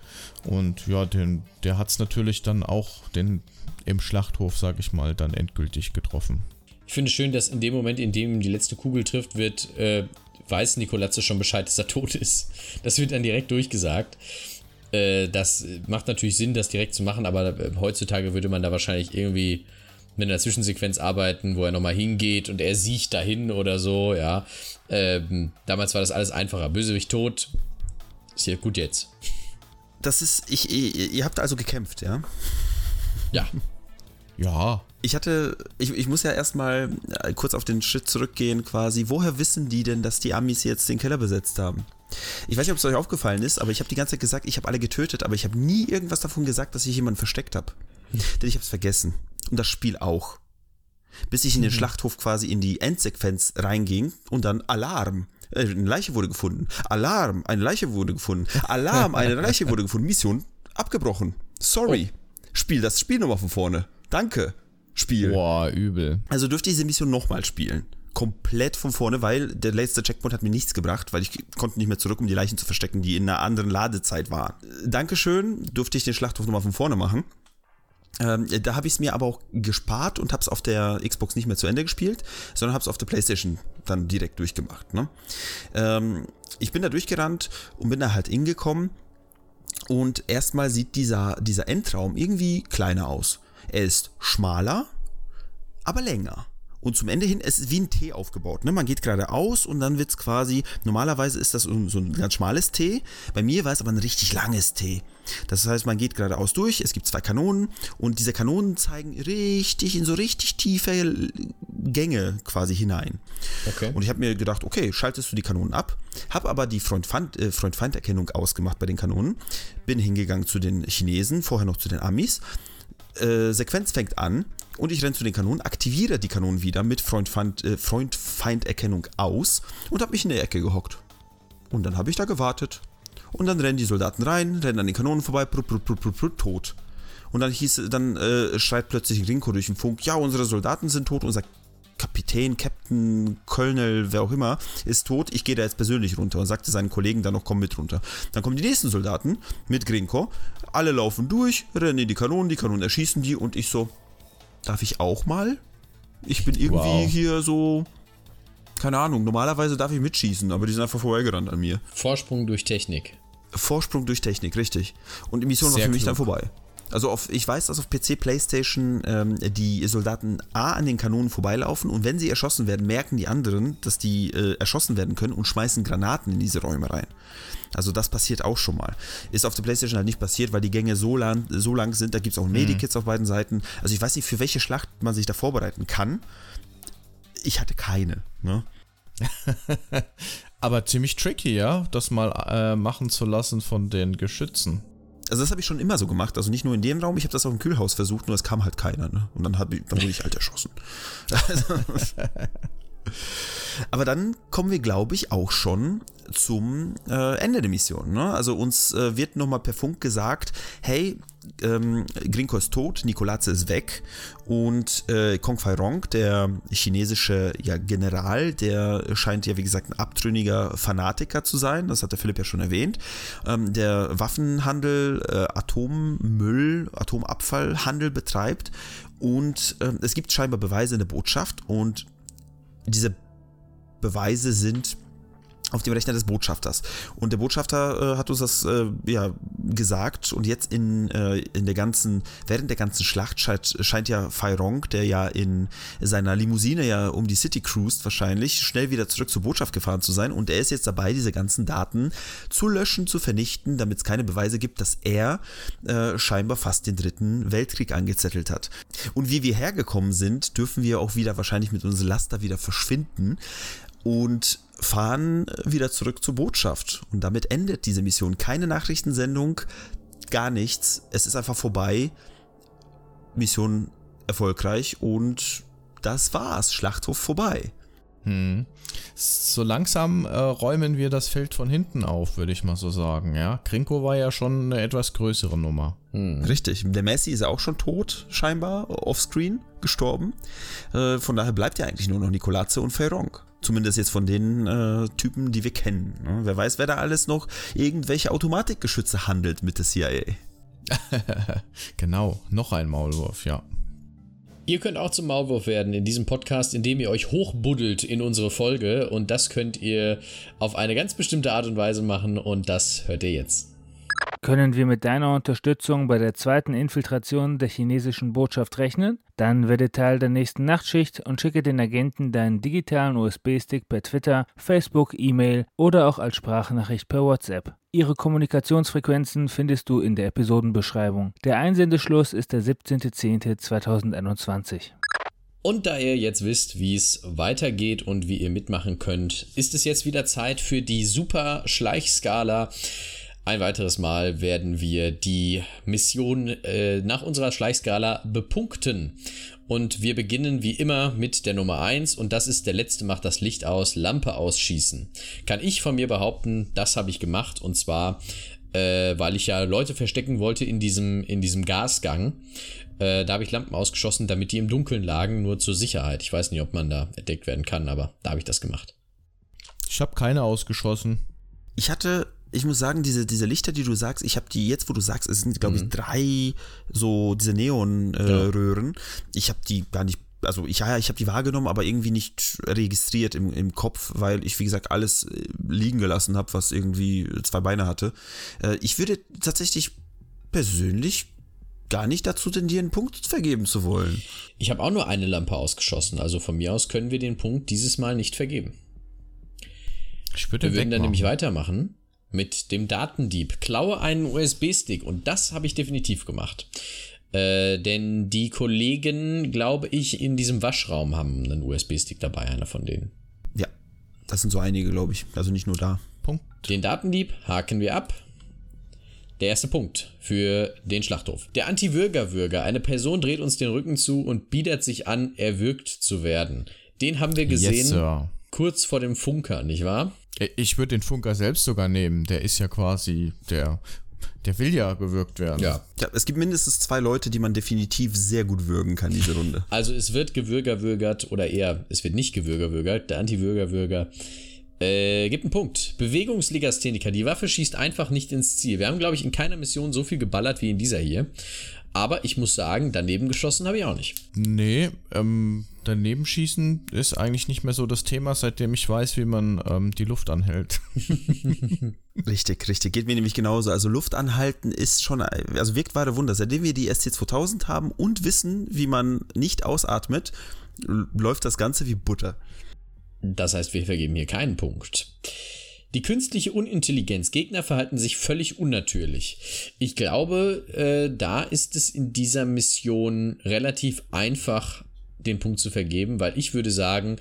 Und ja, den, der hat es natürlich dann auch den, im Schlachthof, sag ich mal, dann endgültig getroffen. Ich finde es schön, dass in dem Moment, in dem die letzte Kugel trifft, wird, äh, weiß Nikolatze schon Bescheid, dass er tot ist. Das wird dann direkt durchgesagt. Äh, das macht natürlich Sinn, das direkt zu machen, aber äh, heutzutage würde man da wahrscheinlich irgendwie mit einer Zwischensequenz arbeiten, wo er nochmal hingeht und er sieht dahin oder so, ja. Ähm, damals war das alles einfacher. Bösewicht tot, ist ja gut jetzt. Das ist, ich, ihr, ihr habt also gekämpft, ja? Ja. Ja. Ich hatte, ich, ich muss ja erstmal äh, kurz auf den Schritt zurückgehen quasi. Woher wissen die denn, dass die Amis jetzt den Keller besetzt haben? Ich weiß nicht, ob es euch aufgefallen ist, aber ich habe die ganze Zeit gesagt, ich habe alle getötet, aber ich habe nie irgendwas davon gesagt, dass ich jemanden versteckt habe. Denn ich habe es vergessen. Und das Spiel auch. Bis ich in den mhm. Schlachthof quasi in die Endsequenz reinging und dann Alarm. Äh, eine Leiche wurde gefunden. Alarm, eine Leiche wurde gefunden. Alarm, eine Leiche wurde gefunden. Mission abgebrochen. Sorry. Oh. Spiel das Spiel nochmal von vorne. Danke. Spiel. Boah, übel. Also dürfte ich diese Mission nochmal spielen komplett von vorne, weil der letzte Checkpoint hat mir nichts gebracht, weil ich konnte nicht mehr zurück, um die Leichen zu verstecken, die in einer anderen Ladezeit waren. Dankeschön, durfte ich den Schlachthof nochmal von vorne machen. Ähm, da habe ich es mir aber auch gespart und habe es auf der Xbox nicht mehr zu Ende gespielt, sondern habe es auf der PlayStation dann direkt durchgemacht. Ne? Ähm, ich bin da durchgerannt und bin da halt hingekommen und erstmal sieht dieser, dieser Endraum irgendwie kleiner aus. Er ist schmaler, aber länger. Und zum Ende hin, es ist wie ein T aufgebaut. Ne? Man geht geradeaus und dann wird es quasi, normalerweise ist das so, ein ganz schmales T. Bei mir war es aber ein richtig langes T. Das heißt, man geht geradeaus durch, es gibt zwei Kanonen und diese Kanonen zeigen richtig in so richtig tiefe Gänge quasi hinein. Okay. Und ich habe mir gedacht, okay, schaltest du die Kanonen ab, habe aber die Freund-Feind-Erkennung ausgemacht bei den Kanonen, bin hingegangen zu den Chinesen, vorher noch zu den Amis. Äh, Sequenz fängt an und ich renne zu den Kanonen, aktiviere die Kanonen wieder mit Freund-Feind-Erkennung äh, aus und habe mich in der Ecke gehockt. Und dann habe ich da gewartet. Und dann rennen die Soldaten rein, rennen an den Kanonen vorbei, prut, prut, prut, prut, prut, tot. Und dann hieß, dann äh, schreit plötzlich Rinko durch den Funk, ja, unsere Soldaten sind tot, unser Kapitän, Captain, Colonel, wer auch immer, ist tot, ich gehe da jetzt persönlich runter und sagte seinen Kollegen dann noch, komm mit runter. Dann kommen die nächsten Soldaten mit Grinko, alle laufen durch, rennen in die Kanonen, die Kanonen erschießen die und ich so, darf ich auch mal? Ich bin irgendwie wow. hier so, keine Ahnung, normalerweise darf ich mitschießen, aber die sind einfach vorbeigerannt an mir. Vorsprung durch Technik. Vorsprung durch Technik, richtig. Und die Mission Sehr war für mich klug. dann vorbei. Also auf, ich weiß, dass auf PC, Playstation ähm, die Soldaten A an den Kanonen vorbeilaufen und wenn sie erschossen werden, merken die anderen, dass die äh, erschossen werden können und schmeißen Granaten in diese Räume rein. Also das passiert auch schon mal. Ist auf der Playstation halt nicht passiert, weil die Gänge so lang, so lang sind. Da gibt es auch. Medikits mhm. auf beiden Seiten. Also ich weiß nicht, für welche Schlacht man sich da vorbereiten kann. Ich hatte keine. Ne? Aber ziemlich tricky, ja, das mal äh, machen zu lassen von den Geschützen. Also das habe ich schon immer so gemacht. Also nicht nur in dem Raum, ich habe das auch im Kühlhaus versucht, nur es kam halt keiner. Ne? Und dann, hab ich, dann wurde ich halt erschossen. Aber dann kommen wir, glaube ich, auch schon zum äh, Ende der Mission. Ne? Also uns äh, wird nochmal per Funk gesagt, hey, ähm, Grinko ist tot, Nikolaze ist weg und äh, Kong Fai Rong, der chinesische ja, General, der scheint ja wie gesagt ein abtrünniger Fanatiker zu sein, das hat der Philipp ja schon erwähnt. Ähm, der Waffenhandel, äh, Atommüll, Atomabfallhandel betreibt und äh, es gibt scheinbar Beweise in der Botschaft und diese Beweise sind auf dem Rechner des Botschafters. Und der Botschafter äh, hat uns das äh, ja gesagt und jetzt in, äh, in der ganzen, während der ganzen Schlacht scheint, scheint ja Rong, der ja in seiner Limousine ja um die City cruised wahrscheinlich, schnell wieder zurück zur Botschaft gefahren zu sein und er ist jetzt dabei, diese ganzen Daten zu löschen, zu vernichten, damit es keine Beweise gibt, dass er äh, scheinbar fast den dritten Weltkrieg angezettelt hat. Und wie wir hergekommen sind, dürfen wir auch wieder wahrscheinlich mit unserem Laster wieder verschwinden und fahren wieder zurück zur Botschaft. Und damit endet diese Mission. Keine Nachrichtensendung, gar nichts. Es ist einfach vorbei. Mission erfolgreich und das war's. Schlachthof vorbei. Hm. So langsam äh, räumen wir das Feld von hinten auf, würde ich mal so sagen. Ja, Krinko war ja schon eine etwas größere Nummer. Hm. Richtig. Der Messi ist ja auch schon tot, scheinbar, offscreen, gestorben. Äh, von daher bleibt ja eigentlich nur noch Nikolaze und Ferrong. Zumindest jetzt von den äh, Typen, die wir kennen. Ne? Wer weiß, wer da alles noch irgendwelche Automatikgeschütze handelt mit der CIA. genau, noch ein Maulwurf, ja. Ihr könnt auch zum Maulwurf werden in diesem Podcast, indem ihr euch hochbuddelt in unsere Folge und das könnt ihr auf eine ganz bestimmte Art und Weise machen und das hört ihr jetzt. Können wir mit deiner Unterstützung bei der zweiten Infiltration der chinesischen Botschaft rechnen? Dann werde Teil der nächsten Nachtschicht und schicke den Agenten deinen digitalen USB-Stick per Twitter, Facebook, E-Mail oder auch als Sprachnachricht per WhatsApp. Ihre Kommunikationsfrequenzen findest du in der Episodenbeschreibung. Der Einsendeschluss ist der 17.10.2021. Und da ihr jetzt wisst, wie es weitergeht und wie ihr mitmachen könnt, ist es jetzt wieder Zeit für die Super Schleichskala. Ein weiteres Mal werden wir die Mission äh, nach unserer Schleichskala bepunkten. Und wir beginnen wie immer mit der Nummer 1 und das ist der letzte macht das Licht aus, Lampe ausschießen. Kann ich von mir behaupten, das habe ich gemacht und zwar, äh, weil ich ja Leute verstecken wollte in diesem, in diesem Gasgang. Äh, da habe ich Lampen ausgeschossen, damit die im Dunkeln lagen, nur zur Sicherheit. Ich weiß nicht, ob man da entdeckt werden kann, aber da habe ich das gemacht. Ich habe keine ausgeschossen. Ich hatte ich muss sagen, diese, diese Lichter, die du sagst, ich habe die jetzt, wo du sagst, es sind, glaube ich, mhm. drei so diese Neonröhren. Äh, ja. Ich habe die gar nicht, also ich, ja, ich habe die wahrgenommen, aber irgendwie nicht registriert im, im Kopf, weil ich, wie gesagt, alles äh, liegen gelassen habe, was irgendwie zwei Beine hatte. Äh, ich würde tatsächlich persönlich gar nicht dazu tendieren, einen Punkt vergeben zu wollen. Ich habe auch nur eine Lampe ausgeschossen, also von mir aus können wir den Punkt dieses Mal nicht vergeben. Ich würde wir würden dann nämlich weitermachen mit dem Datendieb. Klaue einen USB-Stick und das habe ich definitiv gemacht. Äh, denn die Kollegen, glaube ich, in diesem Waschraum haben einen USB-Stick dabei, einer von denen. Ja, das sind so einige, glaube ich. Also nicht nur da. Punkt. Den Datendieb haken wir ab. Der erste Punkt für den Schlachthof. Der Anti-Würger-Würger. Eine Person dreht uns den Rücken zu und bietet sich an, erwürgt zu werden. Den haben wir gesehen yes, kurz vor dem Funker, nicht wahr? Ich würde den Funker selbst sogar nehmen. Der ist ja quasi der. Der will ja gewürgt werden. Ja. ja. Es gibt mindestens zwei Leute, die man definitiv sehr gut würgen kann, diese Runde. Also es wird gewürgerwürgert oder eher, es wird nicht gewürgerwürgert. Der Anti-Würgerwürger äh, gibt einen Punkt. Bewegungslegastheniker. Die Waffe schießt einfach nicht ins Ziel. Wir haben, glaube ich, in keiner Mission so viel geballert wie in dieser hier. Aber ich muss sagen, daneben geschossen habe ich auch nicht. Nee, ähm, daneben schießen ist eigentlich nicht mehr so das Thema, seitdem ich weiß, wie man ähm, die Luft anhält. richtig, richtig. Geht mir nämlich genauso. Also Luft anhalten ist schon, also wirkt wahre Wunder. Seitdem wir die ST2000 haben und wissen, wie man nicht ausatmet, läuft das Ganze wie Butter. Das heißt, wir vergeben hier keinen Punkt. Die künstliche Unintelligenz. Gegner verhalten sich völlig unnatürlich. Ich glaube, äh, da ist es in dieser Mission relativ einfach, den Punkt zu vergeben, weil ich würde sagen,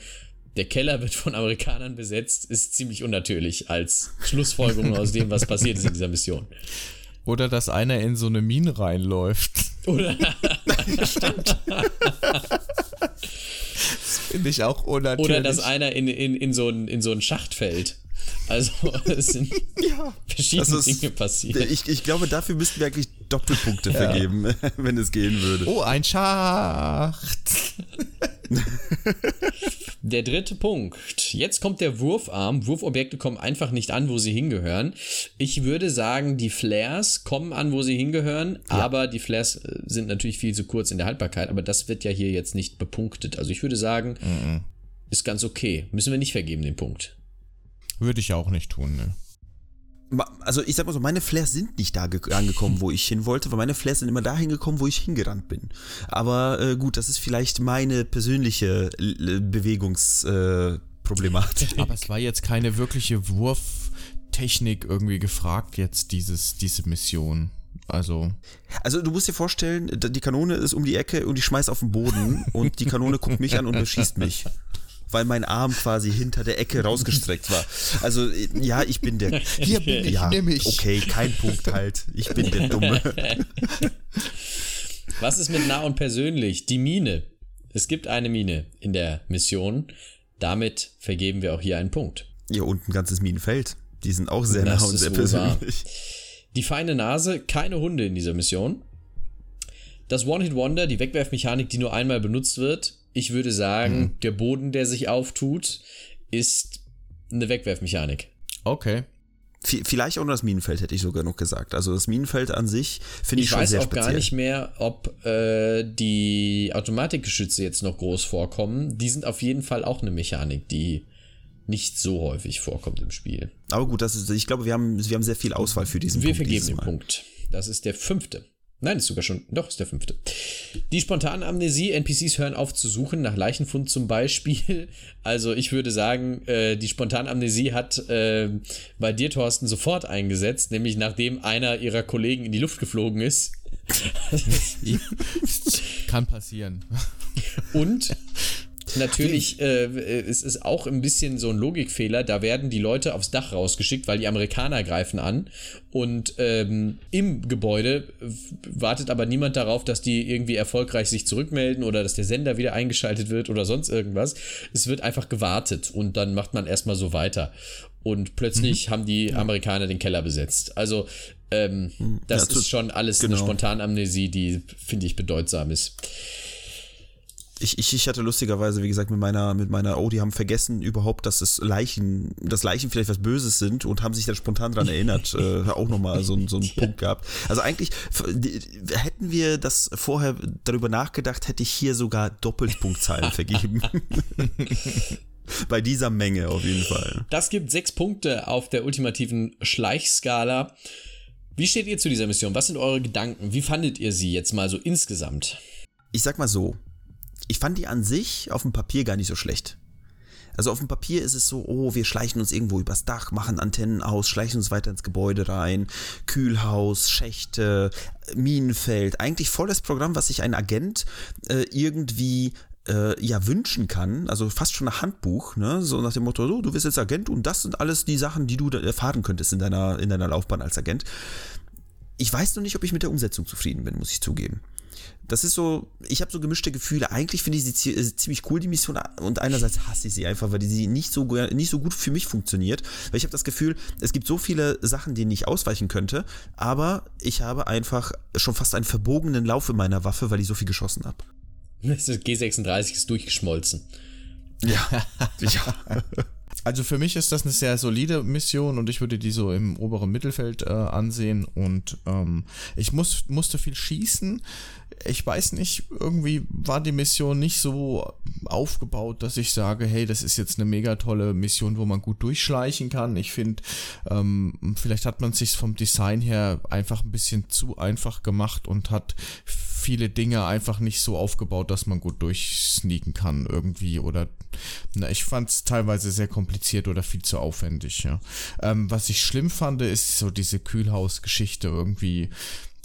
der Keller wird von Amerikanern besetzt, ist ziemlich unnatürlich als Schlussfolgerung aus dem, was passiert ist in dieser Mission. Oder dass einer in so eine Mine reinläuft. Oder. Stimmt. das finde ich auch unnatürlich. Oder dass einer in, in, in, so ein, in so einen Schacht fällt. Also es sind ja, verschiedene ist, Dinge passiert. Ich, ich glaube, dafür müssten wir eigentlich Doppelpunkte vergeben, wenn es gehen würde. Oh, ein Schacht. Der dritte Punkt. Jetzt kommt der Wurfarm. Wurfobjekte kommen einfach nicht an, wo sie hingehören. Ich würde sagen, die Flares kommen an, wo sie hingehören, ja. aber die Flares äh, sind natürlich viel zu kurz in der Haltbarkeit, aber das wird ja hier jetzt nicht bepunktet. Also ich würde sagen, mhm. ist ganz okay. Müssen wir nicht vergeben, den Punkt. Würde ich auch nicht tun, ne? also ich sag mal so, meine Flares sind nicht da angekommen, wo ich hin wollte, weil meine Flares sind immer da hingekommen, wo ich hingerannt bin. Aber äh, gut, das ist vielleicht meine persönliche Bewegungsproblematik. Äh, Aber es war jetzt keine wirkliche Wurftechnik irgendwie gefragt, jetzt dieses, diese Mission. Also. Also du musst dir vorstellen, die Kanone ist um die Ecke und ich schmeiß auf den Boden und die Kanone guckt mich an und beschießt mich weil mein Arm quasi hinter der Ecke rausgestreckt war. Also ja, ich bin der. Hier bin ich, ja, nimm ich. Okay, kein Punkt halt. Ich bin der Dumme. Was ist mit nah und persönlich? Die Mine. Es gibt eine Mine in der Mission. Damit vergeben wir auch hier einen Punkt. Ja, und ein ganzes Minenfeld. Die sind auch sehr das nah und sehr persönlich. Wahr. Die feine Nase, keine Hunde in dieser Mission. Das One-Hit-Wonder, die Wegwerfmechanik, die nur einmal benutzt wird, ich würde sagen, mhm. der Boden, der sich auftut, ist eine Wegwerfmechanik. Okay. Vielleicht auch nur das Minenfeld, hätte ich sogar noch gesagt. Also das Minenfeld an sich finde ich, ich schon sehr speziell. Ich weiß auch gar nicht mehr, ob äh, die Automatikgeschütze jetzt noch groß vorkommen. Die sind auf jeden Fall auch eine Mechanik, die nicht so häufig vorkommt im Spiel. Aber gut, das ist, ich glaube, wir haben, wir haben sehr viel Auswahl für diesen wir Punkt. Wir vergeben den Punkt. Das ist der fünfte. Nein, ist sogar schon, doch, ist der fünfte. Die spontane Amnesie, NPCs hören auf zu suchen, nach Leichenfund zum Beispiel. Also ich würde sagen, äh, die spontane Amnesie hat äh, bei dir, Thorsten, sofort eingesetzt, nämlich nachdem einer ihrer Kollegen in die Luft geflogen ist. Kann passieren. Und Natürlich äh, es ist auch ein bisschen so ein Logikfehler. Da werden die Leute aufs Dach rausgeschickt, weil die Amerikaner greifen an. Und ähm, im Gebäude wartet aber niemand darauf, dass die irgendwie erfolgreich sich zurückmelden oder dass der Sender wieder eingeschaltet wird oder sonst irgendwas. Es wird einfach gewartet und dann macht man erstmal so weiter. Und plötzlich mhm. haben die Amerikaner den Keller besetzt. Also ähm, hm. das ja, ist schon alles genau. eine Spontanamnesie, die, finde ich, bedeutsam ist ich, ich, ich hatte lustigerweise, wie gesagt, mit meiner, mit meiner, oh, die haben vergessen überhaupt, dass es Leichen, dass Leichen vielleicht was Böses sind und haben sich dann spontan daran erinnert, äh, auch nochmal so, so einen Punkt gehabt. Also eigentlich, hätten wir das vorher darüber nachgedacht, hätte ich hier sogar Doppelpunktzahlen vergeben. Bei dieser Menge auf jeden Fall. Das gibt sechs Punkte auf der ultimativen Schleichskala. Wie steht ihr zu dieser Mission? Was sind eure Gedanken? Wie fandet ihr sie jetzt mal so insgesamt? Ich sag mal so, ich fand die an sich auf dem Papier gar nicht so schlecht. Also auf dem Papier ist es so, oh, wir schleichen uns irgendwo übers Dach, machen Antennen aus, schleichen uns weiter ins Gebäude rein, Kühlhaus, Schächte, Minenfeld. Eigentlich volles Programm, was sich ein Agent äh, irgendwie äh, ja wünschen kann, also fast schon ein Handbuch, ne? so nach dem Motto, so, du bist jetzt Agent und das sind alles die Sachen, die du erfahren könntest in deiner, in deiner Laufbahn als Agent. Ich weiß noch nicht, ob ich mit der Umsetzung zufrieden bin, muss ich zugeben das ist so, ich habe so gemischte Gefühle. Eigentlich finde ich sie äh, ziemlich cool, die Mission, und einerseits hasse ich sie einfach, weil die nicht so, nicht so gut für mich funktioniert. Weil ich habe das Gefühl, es gibt so viele Sachen, denen ich ausweichen könnte, aber ich habe einfach schon fast einen verbogenen Lauf in meiner Waffe, weil ich so viel geschossen habe. G36 ist durchgeschmolzen. Ja, ja. Also für mich ist das eine sehr solide Mission und ich würde die so im oberen Mittelfeld äh, ansehen und ähm, ich muss, musste viel schießen ich weiß nicht, irgendwie war die Mission nicht so aufgebaut, dass ich sage, hey, das ist jetzt eine mega tolle Mission, wo man gut durchschleichen kann. Ich finde, ähm, vielleicht hat man sich vom Design her einfach ein bisschen zu einfach gemacht und hat viele Dinge einfach nicht so aufgebaut, dass man gut durchsneaken kann irgendwie oder na, ich fand es teilweise sehr kompliziert oder viel zu aufwendig, ja. Ähm, was ich schlimm fand, ist so diese Kühlhausgeschichte irgendwie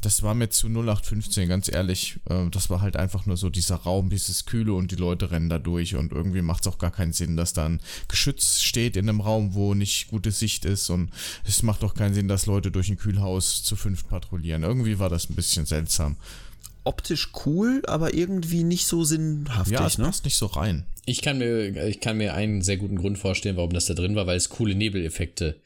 das war mir zu 0815, ganz ehrlich. Äh, das war halt einfach nur so dieser Raum, dieses Kühle und die Leute rennen da durch und irgendwie macht es auch gar keinen Sinn, dass da ein Geschütz steht in einem Raum, wo nicht gute Sicht ist und es macht auch keinen Sinn, dass Leute durch ein Kühlhaus zu fünf patrouillieren. Irgendwie war das ein bisschen seltsam. Optisch cool, aber irgendwie nicht so sinnhaftig, ja, es ne? passt nicht so rein. Ich kann mir, ich kann mir einen sehr guten Grund vorstellen, warum das da drin war, weil es coole Nebeleffekte äh,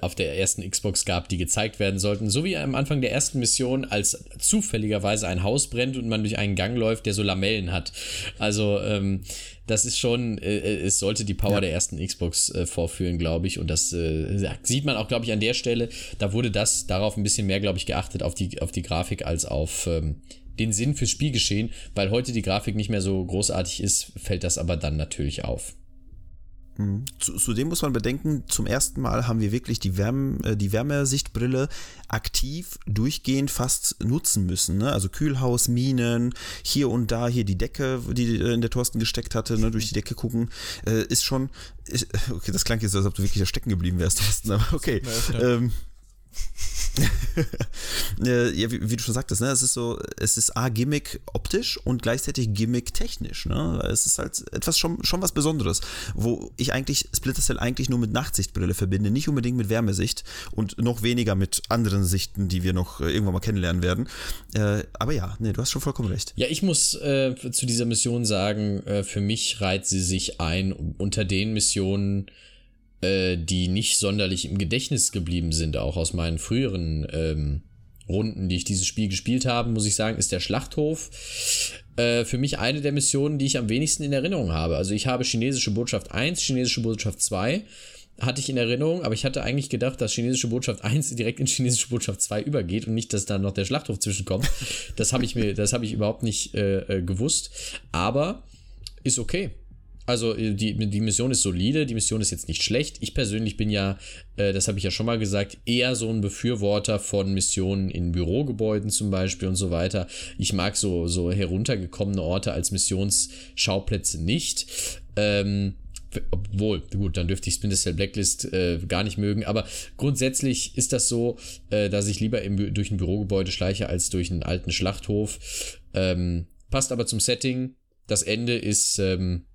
auf der ersten Xbox gab, die gezeigt werden sollten. So wie am Anfang der ersten Mission, als zufälligerweise ein Haus brennt und man durch einen Gang läuft, der so Lamellen hat. Also, ähm, das ist schon, äh, es sollte die Power ja. der ersten Xbox äh, vorführen, glaube ich. Und das äh, sieht man auch, glaube ich, an der Stelle. Da wurde das darauf ein bisschen mehr, glaube ich, geachtet, auf die, auf die Grafik als auf ähm, den Sinn fürs Spielgeschehen. Weil heute die Grafik nicht mehr so großartig ist, fällt das aber dann natürlich auf. Mhm. Zudem muss man bedenken, zum ersten Mal haben wir wirklich die, Wärme, äh, die Wärmesichtbrille aktiv durchgehend fast nutzen müssen. Ne? Also Kühlhaus, Minen, hier und da, hier die Decke, die äh, in der Thorsten gesteckt hatte, ne? durch die Decke gucken, äh, ist schon, okay, das klang jetzt als ob du wirklich da stecken geblieben wärst, Thorsten, aber okay. Ja, ähm, ja, wie, wie, du schon sagtest, ne, es ist so, es ist A, Gimmick optisch und gleichzeitig Gimmick technisch, ne? Es ist halt etwas schon, schon was Besonderes, wo ich eigentlich Splinter Cell eigentlich nur mit Nachtsichtbrille verbinde, nicht unbedingt mit Wärmesicht und noch weniger mit anderen Sichten, die wir noch äh, irgendwann mal kennenlernen werden. Äh, aber ja, nee, du hast schon vollkommen recht. Ja, ich muss äh, zu dieser Mission sagen, äh, für mich reiht sie sich ein unter den Missionen, äh, die nicht sonderlich im Gedächtnis geblieben sind, auch aus meinen früheren ähm, Runden, die ich dieses Spiel gespielt habe, muss ich sagen, ist der Schlachthof äh, für mich eine der Missionen, die ich am wenigsten in Erinnerung habe. Also ich habe chinesische Botschaft 1, chinesische Botschaft 2 hatte ich in Erinnerung, aber ich hatte eigentlich gedacht, dass chinesische Botschaft 1 direkt in chinesische Botschaft 2 übergeht und nicht, dass da noch der Schlachthof zwischenkommt. Das habe ich mir, das habe ich überhaupt nicht äh, äh gewusst. Aber ist okay. Also äh, die, die Mission ist solide, die Mission ist jetzt nicht schlecht. Ich persönlich bin ja, äh, das habe ich ja schon mal gesagt, eher so ein Befürworter von Missionen in Bürogebäuden zum Beispiel und so weiter. Ich mag so, so heruntergekommene Orte als Missionsschauplätze nicht. Ähm, obwohl, gut, dann dürfte ich Splinter Cell Blacklist äh, gar nicht mögen, aber grundsätzlich ist das so, äh, dass ich lieber im, durch ein Bürogebäude schleiche als durch einen alten Schlachthof. Ähm, passt aber zum Setting. Das Ende ist ähm,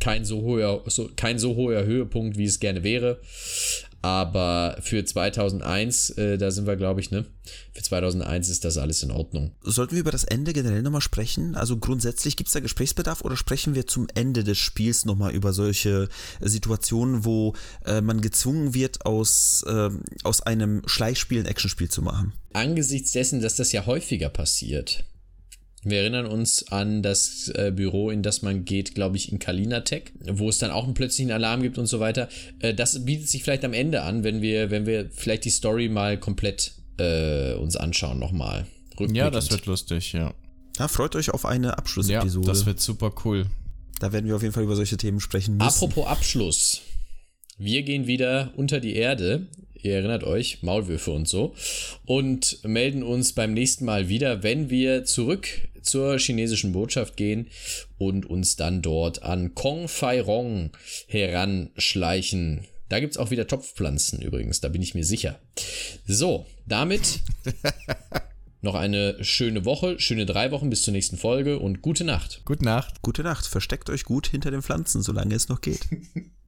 kein so hoher, so, kein so hoher Höhepunkt, wie es gerne wäre. Aber für 2001, äh, da sind wir, glaube ich, ne? Für 2001 ist das alles in Ordnung. Sollten wir über das Ende generell nochmal sprechen? Also grundsätzlich gibt es da Gesprächsbedarf oder sprechen wir zum Ende des Spiels nochmal über solche Situationen, wo äh, man gezwungen wird, aus, äh, aus einem Schleichspiel ein Actionspiel zu machen? Angesichts dessen, dass das ja häufiger passiert, wir erinnern uns an das äh, Büro, in das man geht, glaube ich, in Kalina Tech, wo es dann auch einen plötzlichen Alarm gibt und so weiter. Äh, das bietet sich vielleicht am Ende an, wenn wir, wenn wir vielleicht die Story mal komplett äh, uns anschauen nochmal. Ja, das wird lustig, ja. Ja, freut euch auf eine Abschlussepisode. Ja, das wird super cool. Da werden wir auf jeden Fall über solche Themen sprechen müssen. Apropos Abschluss. Wir gehen wieder unter die Erde ihr erinnert euch, Maulwürfe und so, und melden uns beim nächsten Mal wieder, wenn wir zurück zur chinesischen Botschaft gehen und uns dann dort an Kong Fai Rong heranschleichen. Da gibt es auch wieder Topfpflanzen übrigens, da bin ich mir sicher. So, damit noch eine schöne Woche, schöne drei Wochen bis zur nächsten Folge und gute Nacht. Gute Nacht. Gute Nacht. Versteckt euch gut hinter den Pflanzen, solange es noch geht.